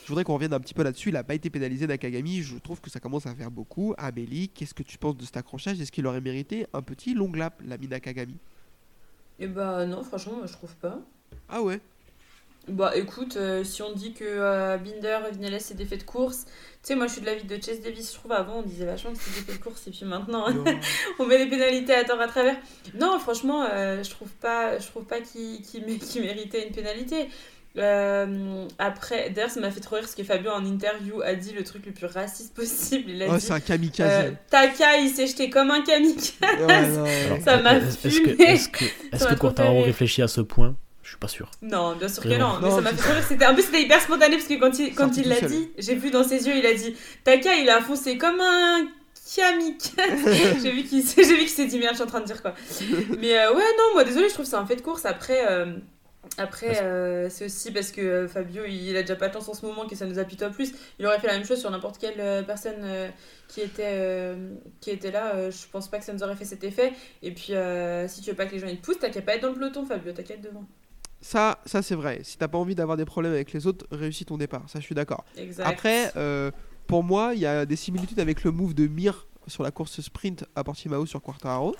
Je voudrais qu'on revienne un petit peu là-dessus. Il n'a pas été pénalisé Nakagami. Je trouve que ça commence à faire beaucoup. Amélie, qu'est-ce que tu penses de cet accrochage? Est-ce qu'il aurait mérité un petit long lap, l'ami Nakagami? Et bah non, franchement, moi, je trouve pas. Ah ouais? Bah écoute, euh, si on dit que euh, Binder et Vignales c'est des faits de course, tu sais, moi je suis de l'avis de Chase Davis, je trouve avant on disait vachement que c'était des faits de course et puis maintenant on met des pénalités à tort à travers. Non, franchement, euh, je trouve pas, je trouve pas qu'il qu'il mé- qu'il méritait une pénalité. Euh, après, d'ailleurs, ça m'a fait trop rire parce que Fabio en interview a dit le truc le plus raciste possible. Il a Oh, dit c'est un euh, kamikaze. Taka, il s'est jeté comme un kamikaze. Ouais, ouais. Ça m'a est-ce que, est-ce que, est-ce Ça m'a que Quartaro fait rire. réfléchit à ce point? Suis pas sûr. Non, bien sûr que non. Mais Non, ça m'a fait rire. C'était, en plus, c'était hyper spontané parce que quand il, quand il l'a seul. dit, j'ai vu dans ses yeux, il a dit Taka, il a foncé comme un kamikaze. j'ai vu qu'il s'est, j'ai vu qu'il s'est dit merde, je suis en train de dire quoi. Mais euh, ouais, non, moi désolé, je trouve que c'est un fait de course. Après, euh, après euh, c'est aussi parce que euh, Fabio, il a déjà pas de chance en ce moment que ça nous appuie toi plus. Il aurait fait la même chose sur n'importe quelle euh, personne euh, qui était euh, qui était là. euh, je pense pas que ça nous aurait fait cet effet. Et puis, euh, si tu veux pas que les gens ils te poussent, t'as qu'à pas être dans le peloton, Fabio, t'as qu'à être devant. Ça, ça c'est vrai. Si t'as pas envie d'avoir des problèmes avec les autres, réussis ton départ. Ça, je suis d'accord. Après, euh, pour moi, il y a des similitudes avec le move de Mir sur la course sprint à Portimao sur Quartararo.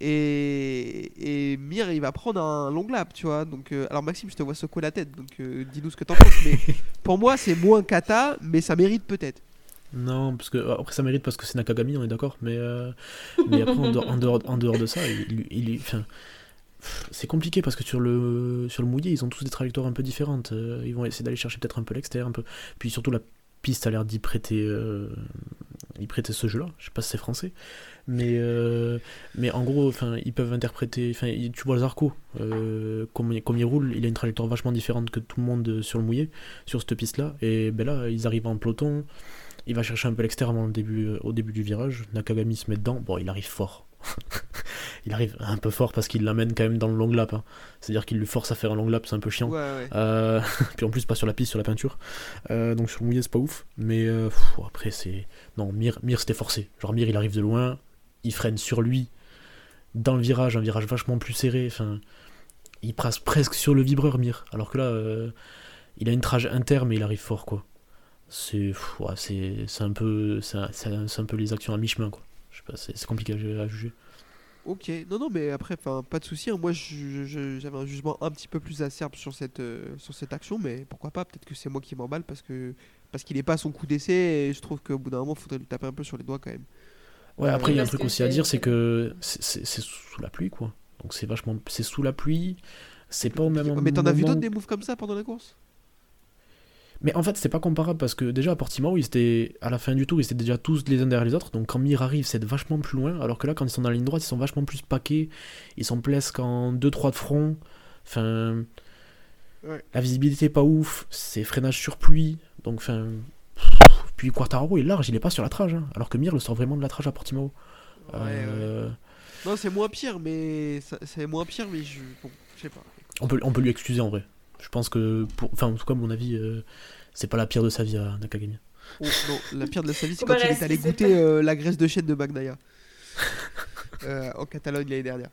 Et, et Mir, il va prendre un long lap, tu vois. Donc, euh, alors Maxime, je te vois secouer la tête, donc euh, dis-nous ce que t'en penses. Mais pour moi, c'est moins kata, mais ça mérite peut-être. Non, parce que après ça mérite parce que c'est Nakagami, on est d'accord, mais, euh, mais après en dehors, en dehors, en dehors de ça, il, il, il- enfin, pff, c'est compliqué parce que sur le, sur le mouillé, ils ont tous des trajectoires un peu différentes. euh, ils vont essayer d'aller chercher peut-être un peu l'extérieur, peu. Puis surtout la piste a l'air d'y prêter, euh, ce jeu-là. Je sais pas si c'est français, mais euh, mais en gros, ils peuvent interpréter. Tu vois Zarco, euh, comme, il- roule, il a une trajectoire vachement différente que tout le monde sur le mouillé, sur cette piste-là. Et ben là, ils arrivent en peloton. Il va chercher un peu l'extérieur le début, euh, au début du virage. Nakagami se met dedans. Bon, il arrive fort. Il arrive un peu fort parce qu'il l'amène quand même dans le long lap. hein. C'est-à-dire qu'il le force à faire un long lap, c'est un peu chiant. Ouais, ouais. Euh, puis en plus, pas sur la piste, sur la peinture. Euh, donc sur le mouillé, c'est pas ouf. Mais euh, pff, après, c'est. Non, Mir, Mir c'était forcé. Genre, Mir, il arrive de loin. Il freine sur lui. Dans le virage, un virage vachement plus serré. Enfin. il passe presque sur le vibreur Mir. Alors que là, euh, il a une trage inter, mais il arrive fort, quoi. C'est ouais, un peu un peu les actions à mi-chemin, quoi. Je sais pas, c'est compliqué à, juger. Ok, non, non, mais après, enfin, pas de souci. hein. Moi, j'avais un jugement un petit peu plus acerbe sur cette, euh, sur cette action, mais pourquoi pas Peut-être que c'est moi qui m'emballe parce que parce qu'il est pas à son coup d'essai et je trouve qu'au bout d'un moment, il faudrait lui taper un peu sur les doigts quand même. Ouais, après, il y a un truc aussi à dire, c'est que c'est- sous la pluie, quoi. Donc c'est vachement. C'est sous la pluie, c'est pas au même mais t'en as vu moment- d'autres des moves comme ça pendant la course? Mais en fait, c'est pas comparable parce que déjà à Portimao, ils étaient à la fin du tour, ils étaient déjà tous les uns derrière les autres. Donc quand Mir arrive, c'est vachement plus loin. Alors que là, quand ils sont dans la ligne droite, ils sont vachement plus paqués. Ils sont presque en 2-3 de front. Enfin, Ouais. la visibilité est pas ouf. C'est freinage sur pluie. Donc, enfin. Puis Quartararo est large, il est pas sur la trage. hein. alors que Mir le sort vraiment de la trage à Portimao. Ouais, Euh, Non, c'est moins pire, mais c'est moins pire, mais je, bon, je sais pas. on, peut, on peut lui excuser en vrai. Je pense que, pour, enfin, en tout cas, à mon avis, euh, c'est pas la pire de sa vie à Nakagami. Oh, non, la pire de sa vie, c'est quand il est allé goûter pas- euh, la graisse de chêne de Bagnaia Euh, en Catalogne l'année dernière.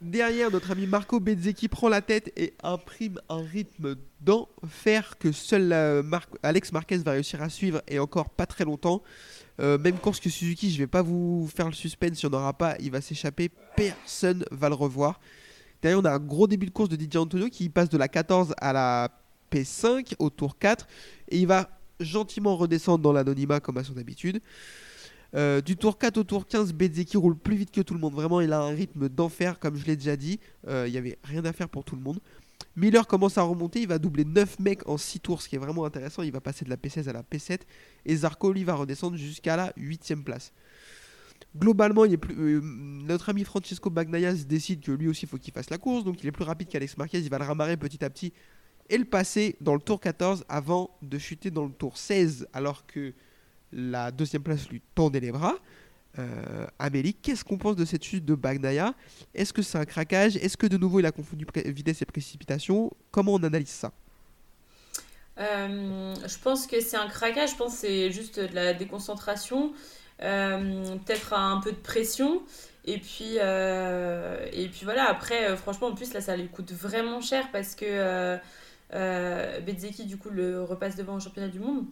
Derrière, notre ami Marco Bezzecchi prend la tête et imprime un rythme d'enfer que seul euh, Mar- Alex Marquez va réussir à suivre et encore pas très longtemps. Euh, même course que Suzuki, je vais pas vous faire le suspense, il n'y en aura pas, il va s'échapper, personne va le revoir. Derrière, on a un gros début de course de Didier Antonio qui passe de la 14 à la P5 au tour 4 et il va gentiment redescendre dans l'anonymat comme à son habitude. Euh, du tour 4 au tour 15, Bezzecchi roule plus vite que tout le monde. Vraiment, il a un rythme d'enfer, comme je l'ai déjà dit. Euh, Il y avait rien à faire pour tout le monde. Miller commence à remonter, il va doubler 9 mecs en 6 tours, ce qui est vraiment intéressant. Il va passer de la P16 à la P7. Et Zarco, lui, va redescendre jusqu'à la 8ème place. Globalement, il est plus, euh, notre ami Francesco Bagnaia décide que lui aussi, il faut qu'il fasse la course. Donc, il est plus rapide qu'Alex Marquez. Il va le ramarrer petit à petit et le passer dans le tour 14 avant de chuter dans le tour 16 alors que la deuxième place lui tendait les bras. Euh, Amélie, qu'est-ce qu'on pense de cette chute de Bagnaia? Est-ce que c'est un craquage? Est-ce que de nouveau il a confondu vitesse et précipitation? Comment on analyse ça? Euh, je pense que c'est un craquage, je pense que c'est juste de la déconcentration, euh, peut-être un peu de pression. Et puis, euh, et puis voilà, après, euh, franchement, en plus, là, ça lui coûte vraiment cher parce que euh, du coup, le repasse devant au championnat du monde.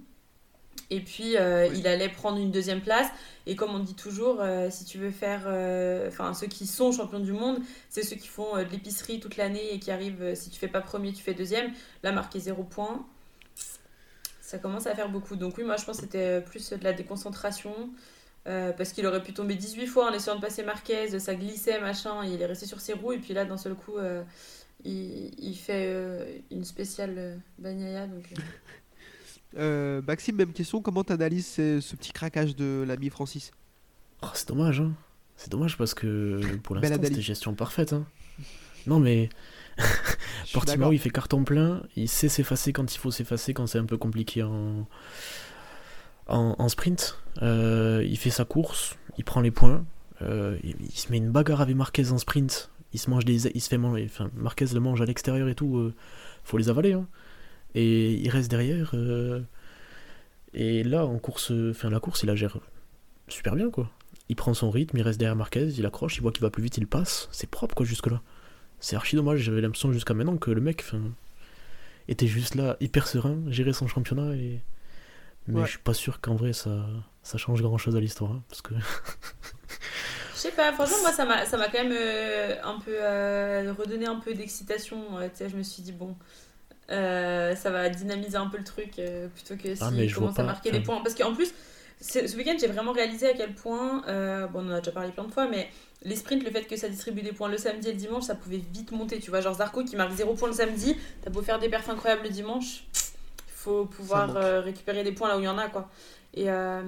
Et puis, euh, Oui. il allait prendre une deuxième place. Et comme on dit toujours, euh, si tu veux faire. euh, Enfin, ceux qui sont champions du monde, c'est ceux qui font de l'épicerie toute l'année et qui arrivent, si tu fais pas premier, tu fais deuxième. Là, marqué zéro point. Ça commence à faire beaucoup. Donc, oui, moi, je pense que c'était plus de la déconcentration. Euh, parce qu'il aurait pu tomber 18 fois en essayant de passer Marquez, ça glissait, machin, il est resté sur ses roues. Et puis là, d'un seul coup, euh, il, il fait euh, une spéciale euh, Bagnaia. Donc, euh, Euh, Maxime, même question, comment tu analyses ce, ce petit craquage de l'ami Francis? Oh, c'est dommage, hein. C'est dommage parce que pour l'instant, c'était gestion parfaite, hein. Non, mais Portimao, il fait carton plein, il sait s'effacer quand il faut s'effacer, quand c'est un peu compliqué en, en, sprint. Euh, il fait sa course, il prend les points, euh, il, se met une bagarre avec Marquez en sprint, il se mange des, il se fait manger, enfin Marquez le mange à l'extérieur et tout, euh, faut les avaler, hein. Et il reste derrière. et là, en course, enfin la course, il la gère super bien, quoi. Il prend son rythme, il reste derrière Marquez, il accroche, il voit qu'il va plus vite, il passe. C'est propre, quoi, jusque-là. C'est archi dommage, j'avais l'impression jusqu'à maintenant que le mec était juste là, hyper serein, gérer son championnat. Et... Mais Ouais. je suis pas sûr qu'en vrai ça, ça change grand chose à l'histoire. hein, parce que Je sais pas, franchement, moi, ça m'a ça m'a quand même euh, un peu euh, redonné un peu d'excitation. euh, tu sais, je me suis dit, bon, euh, ça va dynamiser un peu le truc plutôt que si Ah, mais je commence à marquer des points. Parce qu'en plus, ce week-end, j'ai vraiment réalisé à quel point, bon, on en a déjà parlé plein de fois, mais les sprints, le fait que ça distribue des points le samedi et le dimanche, ça pouvait vite monter. Tu vois, genre Zarco qui marque 0 points le samedi, t'as beau faire des perfs incroyables le dimanche, faut pouvoir euh, récupérer des points là où il y en a, quoi. Et, euh,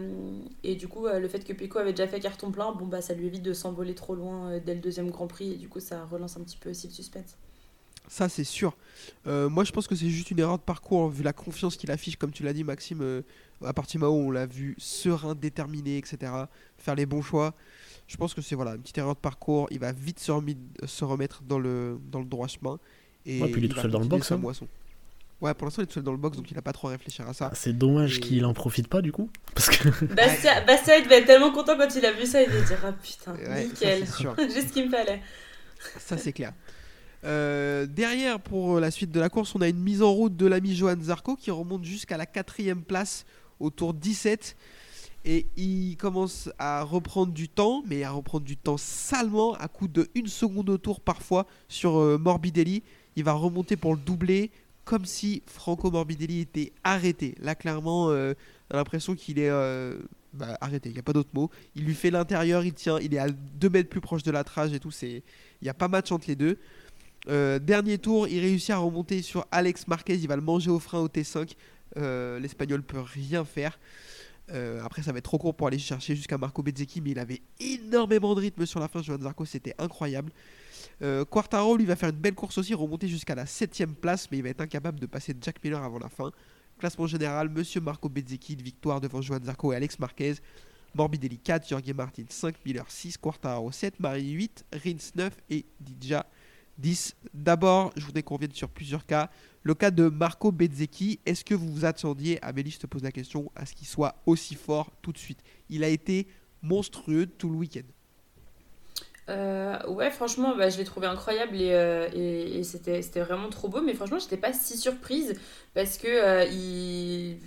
et du coup, euh, le fait que Peko avait déjà fait carton plein, bon bah ça lui évite de s'envoler trop loin euh, dès le deuxième Grand Prix et du coup ça relance un petit peu aussi le suspense. Ça, c'est sûr. Euh, moi, je pense que c'est juste une erreur de parcours, vu la confiance qu'il affiche, comme tu l'as dit, Maxime. euh, à partir du moment où on l'a vu serein, déterminé, etc., faire les bons choix, je pense que c'est voilà, une petite erreur de parcours. Il va vite se, remis- se remettre dans le, dans le droit chemin. Et Ouais, puis il est tout seul dans le box, sa hein. moisson. Ouais, pour l'instant, il est tout seul dans le box, donc il a pas trop à réfléchir à ça. c'est dommage Et- qu'il en profite pas du coup. Parce que Bastia, Bastia il devait être tellement content quand il a vu ça, il devait dire ah putain, Ouais, ça, nickel, sûr. juste ce qu'il me fallait. Ça, c'est clair. Euh, derrière, pour la suite de la course, on a une mise en route de l'ami Johan Zarco qui remonte jusqu'à la quatrième place au tour 17. Et il commence à reprendre du temps, mais à reprendre du temps salement, à coup de 1 seconde au tour parfois sur euh, Morbidelli. Il va remonter pour le doubler, comme si Franco Morbidelli était arrêté. Là, clairement, euh, a l'impression qu'il est euh, bah, arrêté, il n'y a pas d'autre mot. Il lui fait l'intérieur, il tient, il est à 2 mètres plus proche de la trage et tout. Il n'y a pas match entre les deux. Euh, dernier tour, il réussit à remonter sur Alex Marquez, il va le manger au frein au T5. L'Espagnol peut rien faire. Euh, après, ça va être trop court pour aller chercher jusqu'à Marco Bezzecchi, mais il avait énormément de rythme sur la fin. Johan Zarco, c'était incroyable. Euh, Quartaro, lui, va faire une belle course aussi, remonter jusqu'à la 7ème place, mais il va être incapable de passer Jack Miller avant la fin. Classement général, Monsieur Marco Bezzecchi, victoire devant Johan Zarco et Alex Marquez. Morbidelli 4, Jorge Martin 5, Miller 6, Quartaro 7, Marie 8, Rins 9 et Didja 10. D'abord, je voudrais qu'on vienne sur plusieurs cas. Le cas de Marco Bezzecchi, est-ce que vous vous attendiez, Amélie, je te pose la question, à ce qu'il soit aussi fort tout de suite? Il a été monstrueux tout le week-end. Euh, ouais, franchement, bah, je l'ai trouvé incroyable et, euh, et c'était, c'était vraiment trop beau. Mais franchement, j'étais pas si surprise parce que euh, il,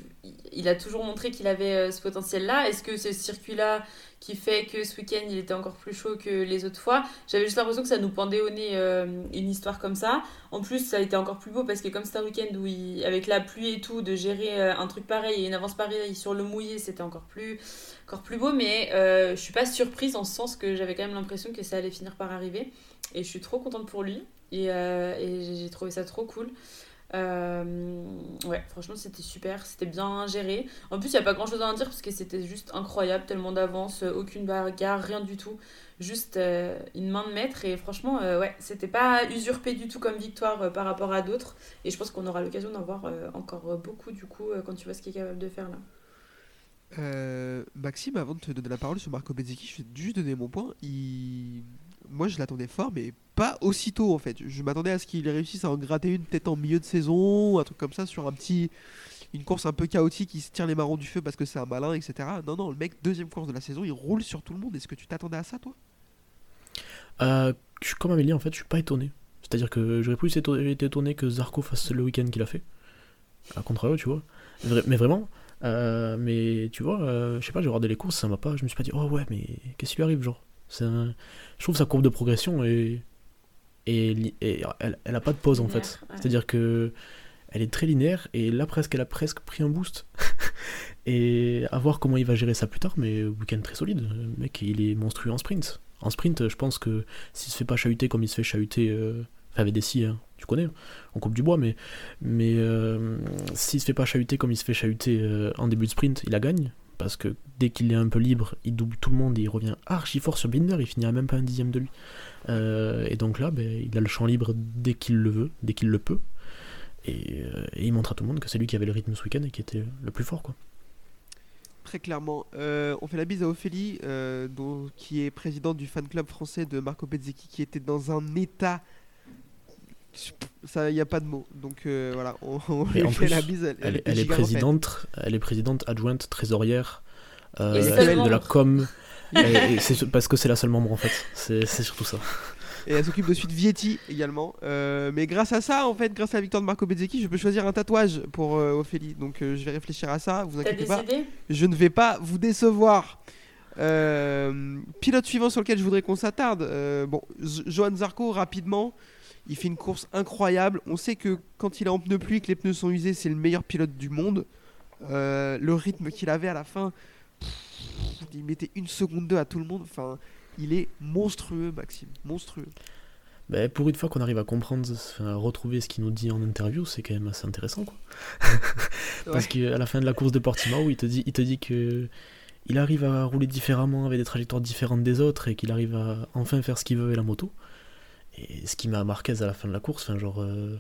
il a toujours montré qu'il avait euh, ce potentiel-là. Est-ce que ce circuit-là qui fait que ce week-end il était encore plus chaud que les autres fois? J'avais juste l'impression que ça nous pendait au nez euh, une histoire comme ça. En plus, ça a été encore plus beau parce que comme c'était un week-end où, avec la pluie et tout, de gérer euh, un truc pareil et une avance pareille sur le mouillé, c'était encore plus, encore plus beau. Mais euh, je suis pas surprise en ce sens que j'avais quand même l'impression que ça allait finir par arriver. Et je suis trop contente pour lui. Et j'ai trouvé ça trop cool. Euh, ouais, franchement, c'était super, c'était bien géré. En plus, il n'y a pas grand chose à en dire parce que c'était juste incroyable, tellement d'avance, euh, aucune bagarre, rien du tout. Juste euh, une main de maître et franchement, ouais, c'était pas usurpé du tout comme victoire par rapport à d'autres. Et je pense qu'on aura l'occasion d'en voir encore beaucoup du coup quand tu vois ce qu'il est capable de faire là. Maxime, avant de te donner la parole sur Marco Bezzecchi, je vais juste donner mon point. Il... Moi, je l'attendais fort, mais pas aussitôt en fait. Je m'attendais à ce qu'il réussisse à en gratter une peut-être en milieu de saison, un truc comme ça, sur un petit, une course un peu chaotique, il se tire les marrons du feu parce que c'est un malin, etc. Non, non, le mec, deuxième course de la saison, il roule sur tout le monde. Est-ce que tu t'attendais à ça, toi? Euh, comme Amélie, en fait, je suis pas étonné. C'est-à-dire que j'aurais plus été étonné que Zarco fasse le week-end qu'il a fait. À contrario, tu vois. Mais vraiment. euh, mais tu vois, euh, je sais pas, j'ai regardé les courses, ça m'a pas. Je me suis pas dit, oh ouais, mais qu'est-ce qui lui arrive, genre? Un- Je trouve sa courbe de progression et. Et, et elle, elle a pas de pause en Linéaire, fait. ouais. C'est-à-dire que. Elle est très linéaire et là presque elle a presque pris un boost. et à voir comment il va gérer ça plus tard, mais week-end très solide. Le mec, il est monstrueux en sprint. En sprint, je pense que s'il se fait pas chahuter comme il se fait chahuter euh, enfin, avec des scies, hein, tu connais, hein, on coupe du bois, mais, mais euh, s'il se fait pas chahuter comme il se fait chahuter euh, en début de sprint, il la gagne. Parce que dès qu'il est un peu libre, il double tout le monde et il revient archi fort sur Binder, il finira même pas un dixième de lui. Euh, et donc là, ben, il a le champ libre dès qu'il le veut, dès qu'il le peut. Et, euh, et il montre à tout le monde que c'est lui qui avait le rythme ce week-end et qui était le plus fort. quoi. Très clairement. Euh, on fait la bise à Ophélie, qui est présidente du fan club français de Marco Bezzecchi, qui était dans un état. Ça, il n'y a pas de mots. Donc euh, voilà, on, lui fait plus, la bise. Elle, Elle, est- elle présidente, elle est présidente adjointe trésorière euh, de la com. et, et c'est parce que c'est la seule membre en fait. C'est c'est surtout ça. Et elle s'occupe de suite Vietti également. Euh, mais grâce à ça, en fait, grâce à la victoire de Marco Bezzecchi, je peux choisir un tatouage pour euh, Ophélie. Donc euh, je vais réfléchir à ça. Vous inquiétez pas. je ne vais pas vous décevoir. Euh, pilote suivant sur lequel je voudrais qu'on s'attarde. Euh, bon, Johan Zarco, rapidement, il fait une course incroyable. On sait que quand il est en pneu pluie, que les pneus sont usés, c'est le meilleur pilote du monde. Euh, le rythme qu'il avait à la fin, pff, il mettait une seconde deux à tout le monde. Enfin, il est monstrueux, Maxime, monstrueux. Mais pour une fois qu'on arrive à comprendre, à retrouver ce qu'il nous dit en interview, c'est quand même assez intéressant. Quoi. Parce qu'à la fin de la course de Portimao, il te dit, il te dit que il arrive à rouler différemment avec des trajectoires différentes des autres et qu'il arrive à enfin faire ce qu'il veut avec la moto. Et ce qui m'a marqué à la fin de la course, enfin, genre, euh,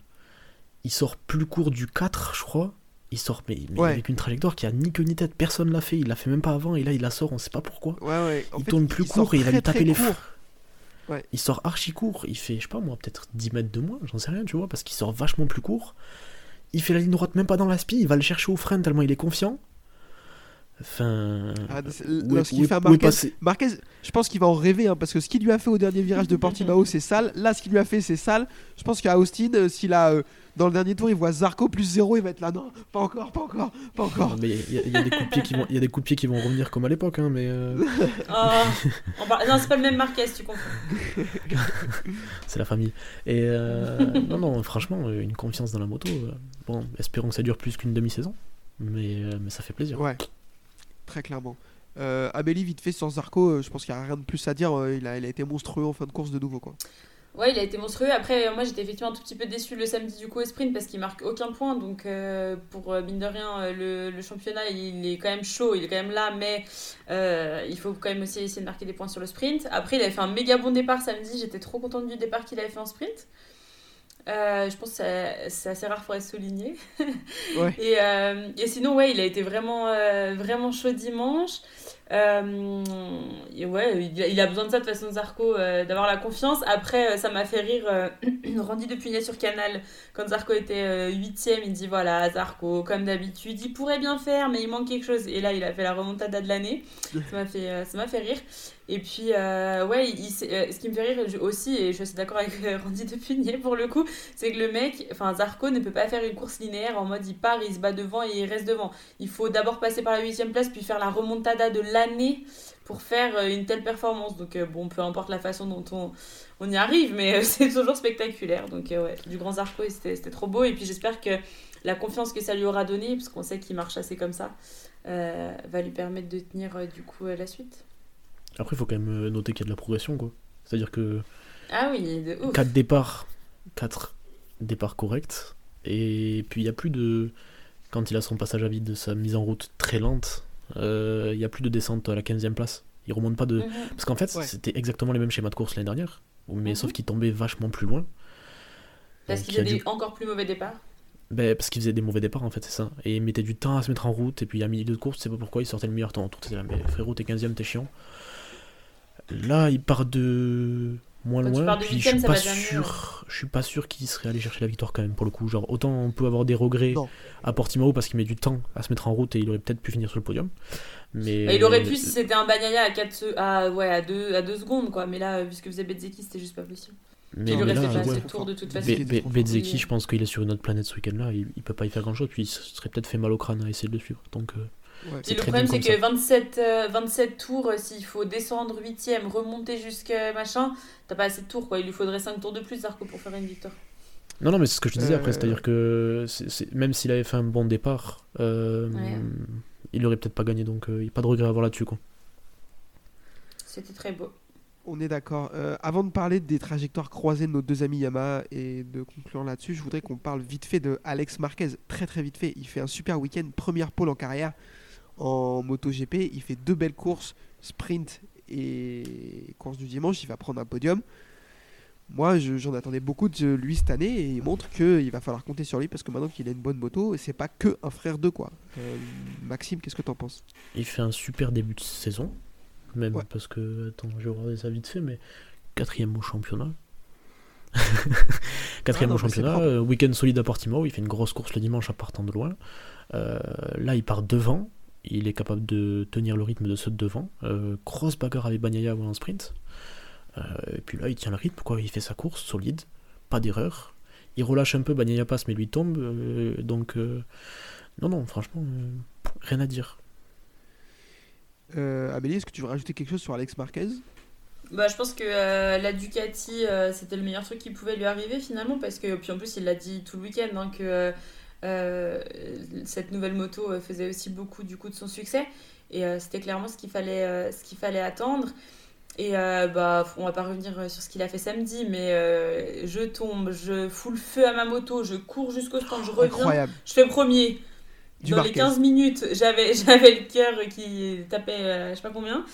il sort plus court du 4, je crois. Il sort, mais, mais Ouais. avec une trajectoire qui a ni queue ni tête, personne l'a fait. Il l'a fait même pas avant et là il la sort, on sait pas pourquoi. Ouais, ouais. En il fait, tourne plus court et il va lui taper les freins. Il sort archi court, il fait, je sais pas moi, peut-être 10 mètres de moins, j'en sais rien, tu vois, parce qu'il sort vachement plus court. Il fait la ligne droite même pas dans la spi, il va le chercher au frein tellement il est confiant. Enfin. Ah, où est- fait Marquez, passé- Marquez, je pense qu'il va en rêver hein, parce que ce qu'il lui a fait au dernier virage de Portimao, c'est sale. Là, ce qu'il lui a fait, c'est sale. Je pense qu'à Austin, euh, s'il a euh, dans le dernier tour, il voit Zarco plus 0, il va être là. Non, pas encore, pas encore, pas encore. Non, mais il y, a- il y a des coups de pied qui vont, il y a des coups de pied qui vont revenir comme à l'époque, hein, mais euh, Oh, on parle- Non, c'est pas le même Marquez, tu confonds. c'est la famille. Et euh, non, non, franchement, euh, une confiance dans la moto. euh, bon, espérons que ça dure plus qu'une demi-saison, mais, euh, mais ça fait plaisir. Ouais, très clairement. Euh, Amélie, vite fait sur Zarco, euh, je pense qu'il n'y a rien de plus à dire. euh, il, a, il a été monstrueux en fin de course de nouveau. Quoi. Ouais, il a été monstrueux. Après, euh, moi, j'étais effectivement un tout petit peu déçu le samedi du coup au sprint parce qu'il marque aucun point. Donc, pour mine de rien, le, championnat, il est quand même chaud, il est quand même là, mais il faut quand même aussi essayer de marquer des points sur le sprint. Après, il avait fait un méga bon départ samedi. J'étais trop contente du départ qu'il avait fait en sprint. Euh, je pense que c'est- assez rare pour être souligné. Ouais. et, euh, et sinon, ouais, il a été vraiment, euh, vraiment chaud dimanche. Euh, et ouais, il a, besoin de ça de façon, Zarco, euh, d'avoir la confiance. Après, euh, ça m'a fait rire euh, Randy de Pugnet sur Canal, quand Zarco était 8ème, il dit voilà, Zarco, comme d'habitude, il pourrait bien faire, mais il manque quelque chose. Et là, il a fait la remontada de l'année. Ça m'a fait, euh, ça fait rire. Et puis, euh, ouais, euh, ce qui me fait rire aussi, et je suis d'accord avec euh, Randy de Pugnet pour le coup, c'est que le mec, enfin Zarco ne peut pas faire une course linéaire en mode il part, il se bat devant et il reste devant. Il faut d'abord passer par la huitième place, puis faire la remontada de l'année pour faire euh, une telle performance. Donc euh, bon, peu importe la façon dont on, on y arrive, mais euh, c'est toujours spectaculaire. Donc ouais, du grand Zarco, c'était c'était trop beau. Et puis j'espère que la confiance que ça lui aura donné, parce qu'on sait qu'il marche assez comme ça, euh, va lui permettre de tenir euh, du coup euh, la suite. Après, il faut quand même noter qu'il y a de la progression, quoi. C'est-à-dire que Ah oui, de ouf. 4 départs, 4 départs corrects, et puis il n'y a plus de. Quand il a son passage à vide, sa mise en route très lente, il n'y a plus de descente à la 15e place. Il remonte pas de. Mhm. Parce qu'en fait, Ouais. c'était exactement les mêmes schémas de course l'année dernière, mais Mhm. sauf qu'il tombait vachement plus loin. Parce Donc, qu'il il a des dû- encore plus mauvais départs. Ben, parce qu'il faisait des mauvais départs en fait, c'est ça. Et il mettait du temps à se mettre en route, et puis à milieu de course, sais pas pourquoi, il sortait le meilleur temps. Tout était là, mais frérot, t'es 15ème, t'es chiant. Là, il part de moins Quand tu loin, pars de puis je suis ça pas va déjà mieux. sûr, je suis pas sûr qu'il serait allé chercher la victoire quand même pour le coup. Genre, autant on peut avoir des regrets Non. à Portimao parce qu'il met du temps à se mettre en route et il aurait peut-être pu finir sur le podium. Mais Bah, il aurait pu si c'était un Bagnaia à 4 se- à, ouais, à 2 à deux secondes, quoi. Mais là, vu ce que faisait Bezzeki, c'était juste pas possible. mais, il lui restait là, pas ouais. assez de tours de toute façon. Je pense qu'il est sur une autre planète ce week-end-là, il, il peut pas y faire grand-chose, puis il se serait peut-être fait mal au crâne à essayer de le suivre. Donc, euh, Ouais. Et le problème, c'est que 27, euh, 27 tours, euh, s'il faut descendre 8ème, remonter jusqu'à machin, t'as pas assez de tours, quoi. Il lui faudrait 5 tours de plus, Zarco, pour faire une victoire. Non, non, mais c'est ce que je disais après, Euh, c'est-à-dire que c'est- c'est- même s'il avait fait un bon départ, euh, Ouais. il aurait peut-être pas gagné, donc euh, il n'y a pas de regret à avoir là-dessus. quoi. C'était très beau. On est d'accord. Euh, avant de parler des trajectoires croisées de nos deux amis Yamaha et de conclure là-dessus, je voudrais qu'on parle vite fait de Alex Marquez. Très très vite fait. Il fait un super week-end, première pole en carrière en MotoGP. Il fait deux belles courses, sprint et course du dimanche. Il va prendre un podium. Moi, je- j'en attendais beaucoup de lui cette année et il montre qu'il va falloir compter sur lui parce que maintenant qu'il a une bonne moto, c'est pas que un frère d'eux quoi. Euh, Maxime, qu'est-ce que t'en penses? Il fait un super début de saison, même Ouais. parce que, attends, je vais regarder ça vite fait, mais quatrième au championnat. quatrième Ah non, au championnat, euh, week-end solide à Portimao, il fait une grosse course le dimanche en partant de loin. Euh, là, il part devant, il est capable de tenir le rythme de ceux de devant. Euh, grosse bagarre avec Bagnaia en sprint. Euh, et puis là, il tient le rythme, quoi. Il fait sa course solide, pas d'erreur. Il relâche un peu, Bagnaia passe, mais lui tombe. euh, donc, euh, non, non, franchement, euh, rien à dire. Euh, Amélie, est-ce que tu veux rajouter quelque chose sur Alex Marquez? Bah, je pense que euh, la Ducati, euh, c'était le meilleur truc qui pouvait lui arriver finalement, parce que, puis en plus, il l'a dit tout le week-end, hein, que euh, euh, cette nouvelle moto euh, faisait aussi beaucoup du coup de son succès, et euh, c'était clairement ce qu'il fallait, euh, ce qu'il fallait attendre. Et bah, on va pas revenir sur ce qu'il a fait samedi, mais je tombe, je fous le feu à ma moto, je cours jusqu'au stand, je reviens, Incroyable. je fais premier. Du Dans Marquez. les 15 minutes, j'avais, j'avais le cœur qui tapait je sais pas combien.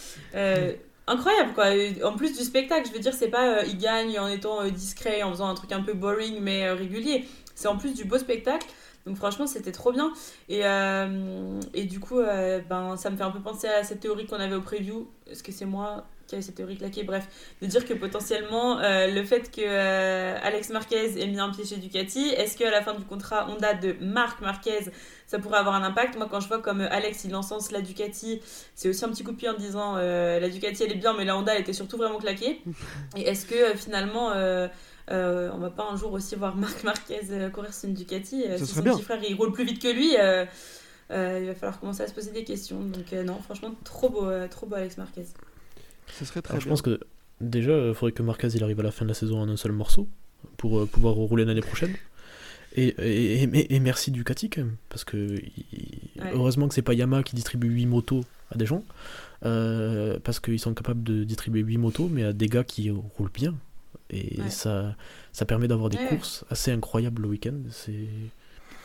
Incroyable quoi. En plus du spectacle, je veux dire, c'est pas euh, il gagne en étant euh, discret, en faisant un truc un peu boring mais euh, régulier. C'est en plus du beau spectacle. Donc franchement, c'était trop bien. Et, euh, et du coup, euh, ben, ça me fait un peu penser à cette théorie qu'on avait au preview. Est-ce que c'est moi qui avait cette théorie claquée, bref, de dire que potentiellement euh, le fait que euh, Alex Marquez ait mis un pied chez Ducati, est-ce qu'à la fin du contrat Honda de Marc Marquez, ça pourrait avoir un impact? Moi, quand je vois comme Alex il encense la Ducati, c'est aussi un petit coup de pied en disant la Ducati elle est bien, mais la Honda elle était surtout vraiment claquée. Et est-ce que finalement. On va pas un jour aussi voir Marc Marquez courir sur une Ducati Ça si serait son bien. petit frère il roule plus vite que lui il va falloir commencer à se poser des questions donc non franchement trop beau trop beau Alex Marquez Ce serait très Alors, je pense que déjà, il faudrait que Marquez il arrive à la fin de la saison en un seul morceau pour euh, pouvoir rouler l'année prochaine. Et, et, et- et merci Ducati quand même, parce que il- Ouais. heureusement que c'est pas Yamaha qui distribue 8 motos à des gens, euh, parce qu'ils sont capables de distribuer 8 motos, mais à des gars qui roulent bien. Et Ouais. ça, ça permet d'avoir des Ouais. courses assez incroyables le week-end. C'est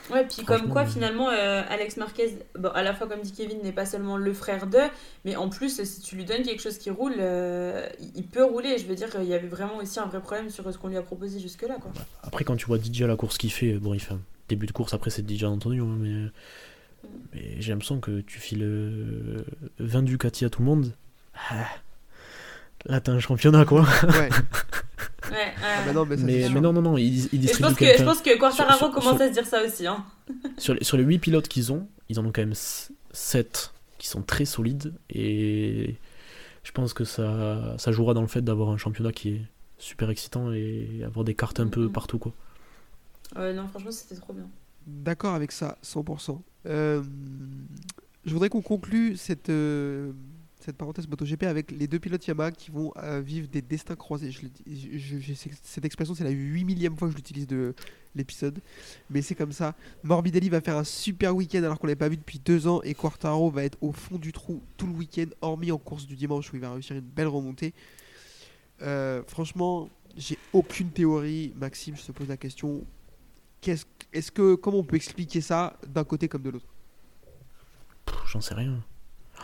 Ouais, puis comme quoi euh, finalement euh, Alex Marquez, bon, à la fois comme dit Kevin, n'est pas seulement le frère de, mais en plus si tu lui donnes quelque chose qui roule, euh, il- peut rouler. Je veux dire, il y avait vraiment aussi un vrai problème sur ce qu'on lui a proposé jusque-là. Quoi. Après, quand tu vois DJ à la course qu'il fait, bon, il fait un début de course, après c'est DJ entendu, hein, mais, mais j'ai l'impression que tu files euh, 20 Ducati à tout le monde. Ah, Là, t'as un championnat, quoi. Ouais. Ouais, ouais. Ah bah non, mais ça, c'est Mais, sûr. mais non, non, non, il, il Et je pense que, je pense que Quartararo Sur- sur- commence sur- à se dire ça aussi. Hein. Sur, les, sur les 8 pilotes qu'ils ont, ils en ont quand même 7 qui sont très solides. Et je pense que ça, ça jouera dans le fait d'avoir un championnat qui est super excitant et avoir des cartes un peu partout, quoi. Ouais, non, franchement, c'était trop bien. D'accord avec ça, 100%. Euh, je voudrais qu'on conclue cette, euh, cette parenthèse MotoGP avec les deux pilotes Yamaha qui vont euh, vivre des destins croisés. Cette expression, c'est la 8 millième fois que je l'utilise de l'épisode. Mais c'est comme ça. Morbidelli va faire un super week-end alors qu'on l'avait pas vu depuis deux ans. Et Quartaro va être au fond du trou tout le week-end, hormis en course du dimanche où il va réussir une belle remontée. Euh, franchement, j'ai aucune théorie. Maxime, je te pose la question. Est-ce que, comment on peut expliquer ça d'un côté comme de l'autre? J'en sais rien.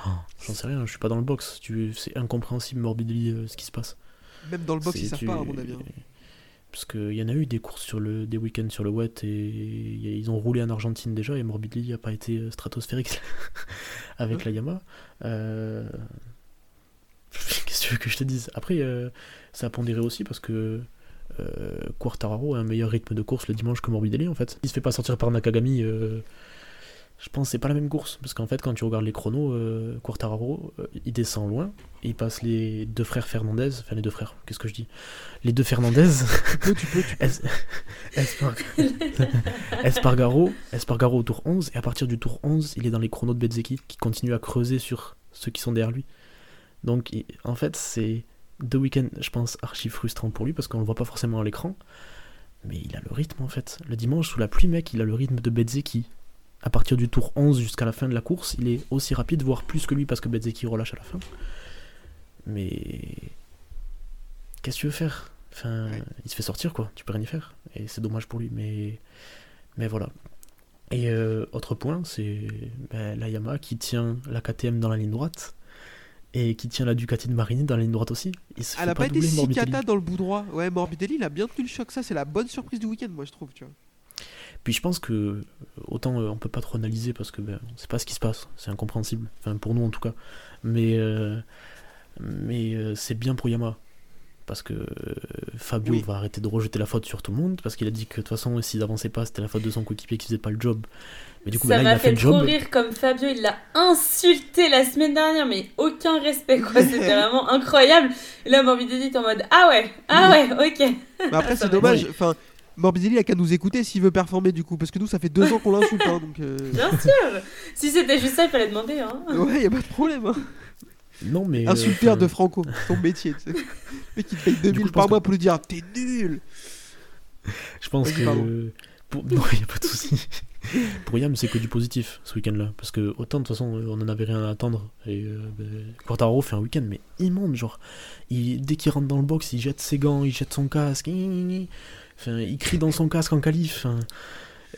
Oh, J'en sais rien, je suis pas dans le box. Tu... C'est incompréhensible, Morbidelli, euh, ce qui se passe. Même dans le box, ils savent tu- pas, à mon avis. hein. Parce qu'il y en a eu des courses sur le, des week-ends sur le wet et ils ont roulé en Argentine déjà et Morbidelli n'a pas été euh, stratosphérique avec la Yamaha. Euh, Qu'est-ce que tu veux que je te dise? Après, euh, ça a pondéré aussi parce que euh, Quartararo a un meilleur rythme de course le dimanche que Morbidelli en fait. Il se fait pas sortir par Nakagami. euh, je pense que c'est pas la même course parce qu'en fait, quand tu regardes les chronos, euh, Quartararo euh, il descend loin et il passe les deux frères Fernandez, enfin les deux frères, qu'est-ce que je dis? Les deux Fernandez. Tu peux, tu peux, tu peux. Es- Espar- Espargaro, Espargaro au tour 11, et à partir du tour 11, il est dans les chronos de Bezzeki qui continue à creuser sur ceux qui sont derrière lui. Donc il- en fait, c'est deux week-ends, je pense, archi frustrant pour lui parce qu'on le voit pas forcément à l'écran. Mais il a le rythme en fait. Le dimanche, sous la pluie, mec, il a le rythme de Bezzeki. À partir du tour 11 jusqu'à la fin de la course, il est aussi rapide, voire plus que lui parce que Bezzeki relâche à la fin. Mais. Qu'est-ce que tu veux faire? Enfin, Ouais. il se fait sortir quoi, tu peux rien y faire. Et c'est dommage pour lui, mais. Mais voilà. Et euh, autre point, c'est ben, la Yamaha qui tient la KTM dans la ligne droite et qui tient la Ducati de Marini dans la ligne droite aussi. Il se Elle fait a pas été doubler, si dans le bout droit. Ouais, Morbidelli, il a bien tenu le choc. Ça, c'est la bonne surprise du week-end, moi, je trouve. Tu vois. Puis je pense que euh, autant euh, on peut pas trop analyser parce que ben, on sait pas ce qui se passe, c'est incompréhensible, enfin pour nous en tout cas. Mais euh, mais euh, c'est bien pour Yamaha parce que euh, Fabio Oui. va arrêter de rejeter la faute sur tout le monde parce qu'il a dit que de toute façon s'ils avançaient pas c'était la faute de son coéquipier qui faisait pas le job. Mais du coup ça ben, là il m'a a fait fait le trop job. rire comme Fabio, il l'a insulté la semaine dernière, mais aucun respect quoi, c'était vraiment incroyable. Et là, Morbidelli est en mode Ah ouais, ah ouais, ok. Mais après, c'est dommage. Enfin, Morbidelli a qu'à nous écouter s'il veut performer, du coup. Parce que nous, ça fait deux ans qu'on l'insulte. hein, donc, euh, Bien sûr Si c'était juste ça, il fallait demander. Hein. ouais, y a pas de problème. hein. Non mais euh, Insulteur de Franco, son métier. Tu sais. Le mec, il te paye coup, 2000 je par mois pour lui dire T'es nul Je pense que. Pour... Non, il n'y a pas de souci. pour Yam, c'est que du positif ce week-end-là. Parce que autant, de toute façon, on en avait rien à attendre. Et euh, ben, Quartararo fait un week-end, mais immonde. Genre, il... dès qu'il rentre dans le box, il jette ses gants, il jette son casque. Enfin, il crie dans son casque en qualif. Enfin,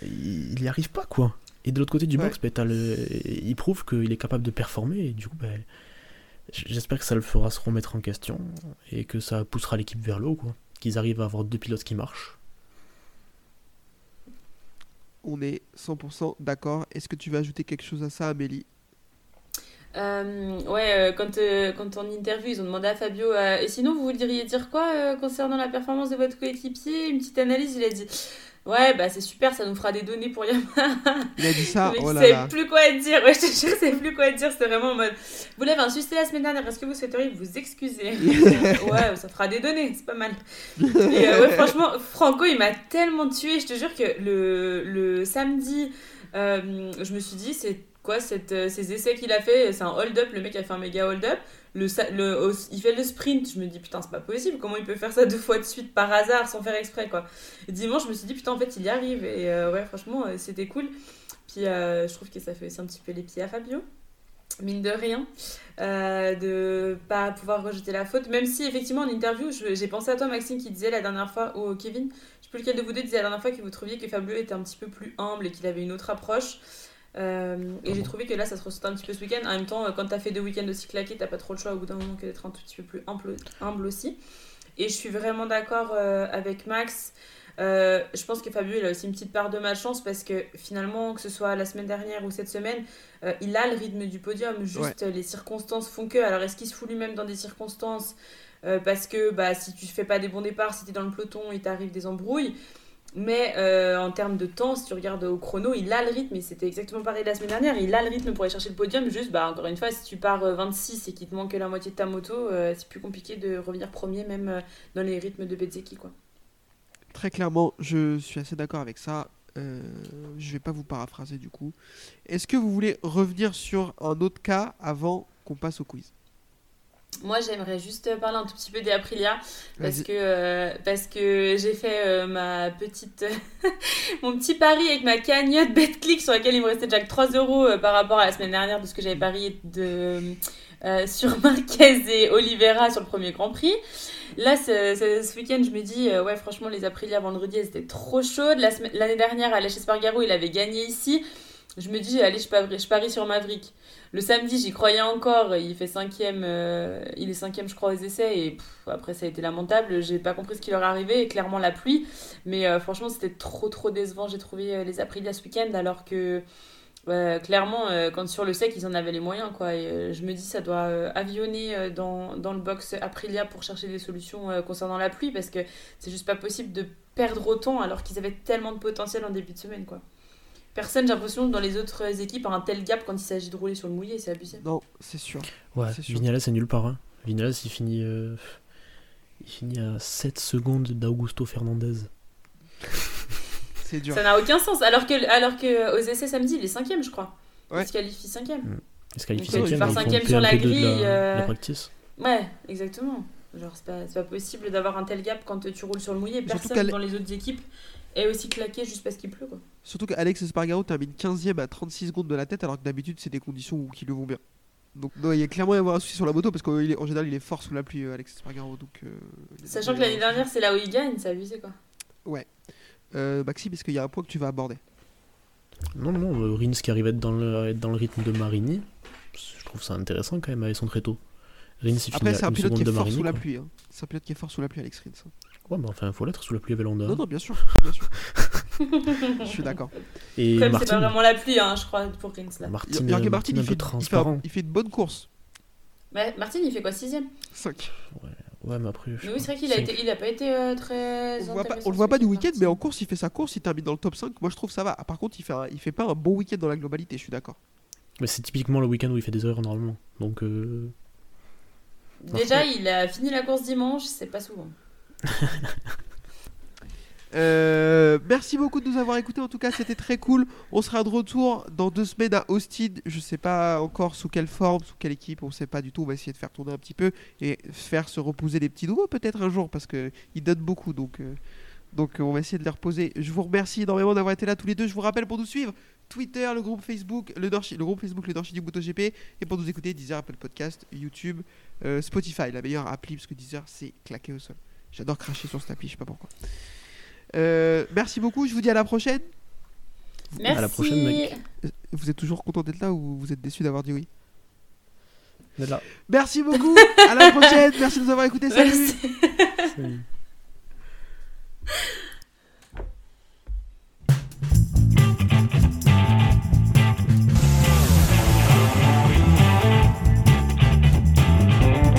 il il y arrive pas, quoi. Et de l'autre côté du Ouais. box, ben, le... il prouve qu'il est capable de performer. Et du coup, ben, j'espère que ça le fera se remettre en question. Et que ça poussera l'équipe vers le haut, quoi. Qu'ils arrivent à avoir deux pilotes qui marchent. On est 100% d'accord. Est-ce que tu veux ajouter quelque chose à ça, Amélie? Euh, ouais, euh, quand, euh, quand en interview, ils ont demandé à Fabio euh, Et sinon, vous voudriez dire quoi concernant la performance de votre coéquipier? Une petite analyse, il a dit Ouais, bah c'est super, ça nous fera des données pour Yamaha. Il a dit ça, oh là savait là. plus quoi dire. Ouais, je te jure, savait plus quoi dire. C'était vraiment en mode Vous l'avez insulté la semaine dernière, est-ce que vous souhaiteriez vous excuser? Ouais, ça fera des données, c'est pas mal. Et euh, ouais, franchement, Franco, il m'a tellement tué. Je te jure que le, le samedi, euh, je me suis dit, c'est quoi cette, euh, ces essais qu'il a fait C'est un hold-up, le mec a fait un méga hold-up. Le, il fait le sprint, je me dis putain, c'est pas possible, comment il peut faire ça deux fois de suite par hasard sans faire exprès quoi. Et dimanche, je me suis dit putain, en fait, il y arrive. Et euh, ouais, franchement, euh, c'était cool. Puis euh, je trouve que ça fait aussi un petit peu les pieds à Fabio mine de rien, euh, de pas pouvoir rejeter la faute. Même si, effectivement, en interview, j'ai pensé à toi, Maxime, qui disait la dernière fois, ou Kevin, je sais plus lequel de vous deux disait la dernière fois que vous trouviez que Fabio était un petit peu plus humble et qu'il avait une autre approche. Euh, et j'ai trouvé que là, ça se ressentait un petit peu ce week-end. En même temps, euh, quand t'as fait deux week-ends aussi claqués, t'as pas trop le choix au bout d'un moment que d'être un tout petit peu plus humble, humble aussi. Et je suis vraiment d'accord euh, avec Max. Euh, je pense que Fabio, il a aussi une petite part de malchance parce que finalement, que ce soit la semaine dernière ou cette semaine, euh, il a le rythme du podium. Juste les circonstances font que. Alors, est-ce qu'il se fout lui-même dans des circonstances euh, parce que bah, si tu fais pas des bons départs, si tu es dans le peloton, il t'arrive des embrouilles? Mais euh, en termes de temps, si tu regardes au chrono, il a le rythme, et c'était exactement pareil la semaine dernière, il a le rythme pour aller chercher le podium. Juste, bah, encore une fois, si tu pars euh, 26 et qu'il te manque la moitié de ta moto, euh, c'est plus compliqué de revenir premier, même euh, dans les rythmes de Bezzeki. Quoi. Très clairement, je suis assez d'accord avec ça. Euh, je vais pas vous paraphraser du coup. Est-ce que vous voulez revenir sur un autre cas avant qu'on passe au quiz? Moi, j'aimerais juste parler un tout petit peu des Aprilia parce que, euh, parce que j'ai fait euh, ma petite, mon petit pari avec ma cagnotte BetClick sur laquelle il me restait déjà que 3 euros euh, par rapport à la semaine dernière de ce que j'avais parié de, euh, sur Marquez et Oliveira sur le premier Grand Prix. Là, ce, ce- ce week-end, je me dis, ouais, franchement, les Aprilia vendredi, elles étaient trop chaudes. L'année dernière, à chez Spargaro, il avait gagné ici. Je me dis, allez, je parie, je parie sur Maverick. Le samedi, j'y croyais encore. Il fait cinquième, euh, il est cinquième, je crois, aux essais. Et après, ça a été lamentable. J'ai pas compris ce qui leur arrivait. Clairement, la pluie. Mais euh, franchement, c'était trop, trop décevant. J'ai trouvé euh, les Aprilia ce week-end. Alors que, clairement, quand sur le sec, ils en avaient les moyens. Quoi. Je me dis, ça doit avionner dans, dans le box Aprilia pour chercher des solutions concernant la pluie. Parce que c'est juste pas possible de perdre autant alors qu'ils avaient tellement de potentiel en début de semaine. quoi. Personne, j'ai l'impression, dans les autres équipes a un tel gap quand il s'agit de rouler sur le mouillé, c'est abusé. Non, c'est sûr. Ouais, C'est sûr. Vignales c'est nulle part. Hein. Vignales il finit, euh, il finit à 7 secondes d'Augusto Fernandez. C'est dur. Ça n'a aucun sens. Alors que, alors que aux essais samedi, il est cinquième, je crois. Ouais. Il se qualifie cinquième. Il se qualifie Donc, euh, 5 faire cinquième sur la de grille, la, euh, la practice. Ouais, exactement. Genre, c'est pas, c'est pas possible d'avoir un tel gap quand tu roules sur le mouillé. Personne dans les autres équipes est aussi claqué juste parce qu'il pleut, quoi. Surtout qu'Alex Espargaro termine 15ème à 36 secondes de la tête, alors que d'habitude, c'est des conditions où- qui le vont bien. Donc, non, il y a clairement à avoir un souci sur la moto parce qu'en général, il est fort sous la pluie, euh, Alex Espargaro. Donc, euh, y Sachant que y l'année dernière, c'est là où il gagne, c'est abusé, quoi. Euh, Maxime, est-ce qu'il y a un point que tu vas aborder? Non, non, euh, Rins qui arrive à être dans le, dans le rythme de Marini. Je trouve ça intéressant quand même avec son tréteau. Rins il finit Après, c'est un pilote qui est fort Marini. sous la pluie. hein. C'est un pilote qui est fort sous la pluie, Alex Rins. hein. Ouais, mais enfin, il faut l'être sous la pluie avec Honda. Non, non, bien sûr. Bien sûr. Je suis d'accord. Et Comme c'est pas vraiment la pluie, hein, je crois, pour Rins, là. Martin, Il Martin, Martin il fait, peu il, fait transparent. il fait une bonne course. Mais Martin, il fait quoi, sixième? 5. Ouais, mais après. je Mais oui, c'est vrai qu'il a, été, il a pas été euh, très. On, le voit pas, intéressant on le voit pas du week-end, week-end, mais en course, il fait sa course, il termine dans le top 5. Moi, je trouve ça va. Par contre, il fait, un- il fait pas un bon week-end dans la globalité, je suis d'accord. Mais c'est typiquement le week-end où il fait des erreurs normalement. Donc, euh, Déjà, il a fini la course dimanche, c'est pas souvent. Euh, merci beaucoup de nous avoir écoutés. En tout cas, c'était très cool. On sera de retour dans deux semaines à Austin. Je sais pas encore sous quelle forme, sous quelle équipe. On sait pas du tout. On va essayer de faire tourner un petit peu et faire se reposer les petits nouveaux peut-être un jour parce que ils donnent beaucoup. Donc, euh, donc on va essayer de les reposer. Je vous remercie énormément d'avoir été là tous les deux. Je vous rappelle pour nous suivre Twitter, le groupe Facebook, le, Dorchi- le groupe Facebook, le Dorchi du MotoGP et pour nous écouter Deezer, Apple Podcast, YouTube, euh, Spotify, la meilleure appli parce que Deezer c'est claqué au sol. J'adore cracher sur cette appli, je sais pas pourquoi. Euh, merci beaucoup, je vous dis à la prochaine. Merci. À la prochaine, mec. Euh, Vous êtes toujours content d'être là ou vous êtes déçu d'avoir dit oui? Là. Merci beaucoup, à la prochaine, merci de nous avoir écoutés, salut Merci. Salut.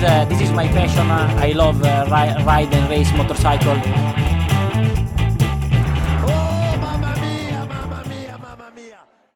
uh, is my passion. Uh, I love uh, ri- ride and race motorcycle.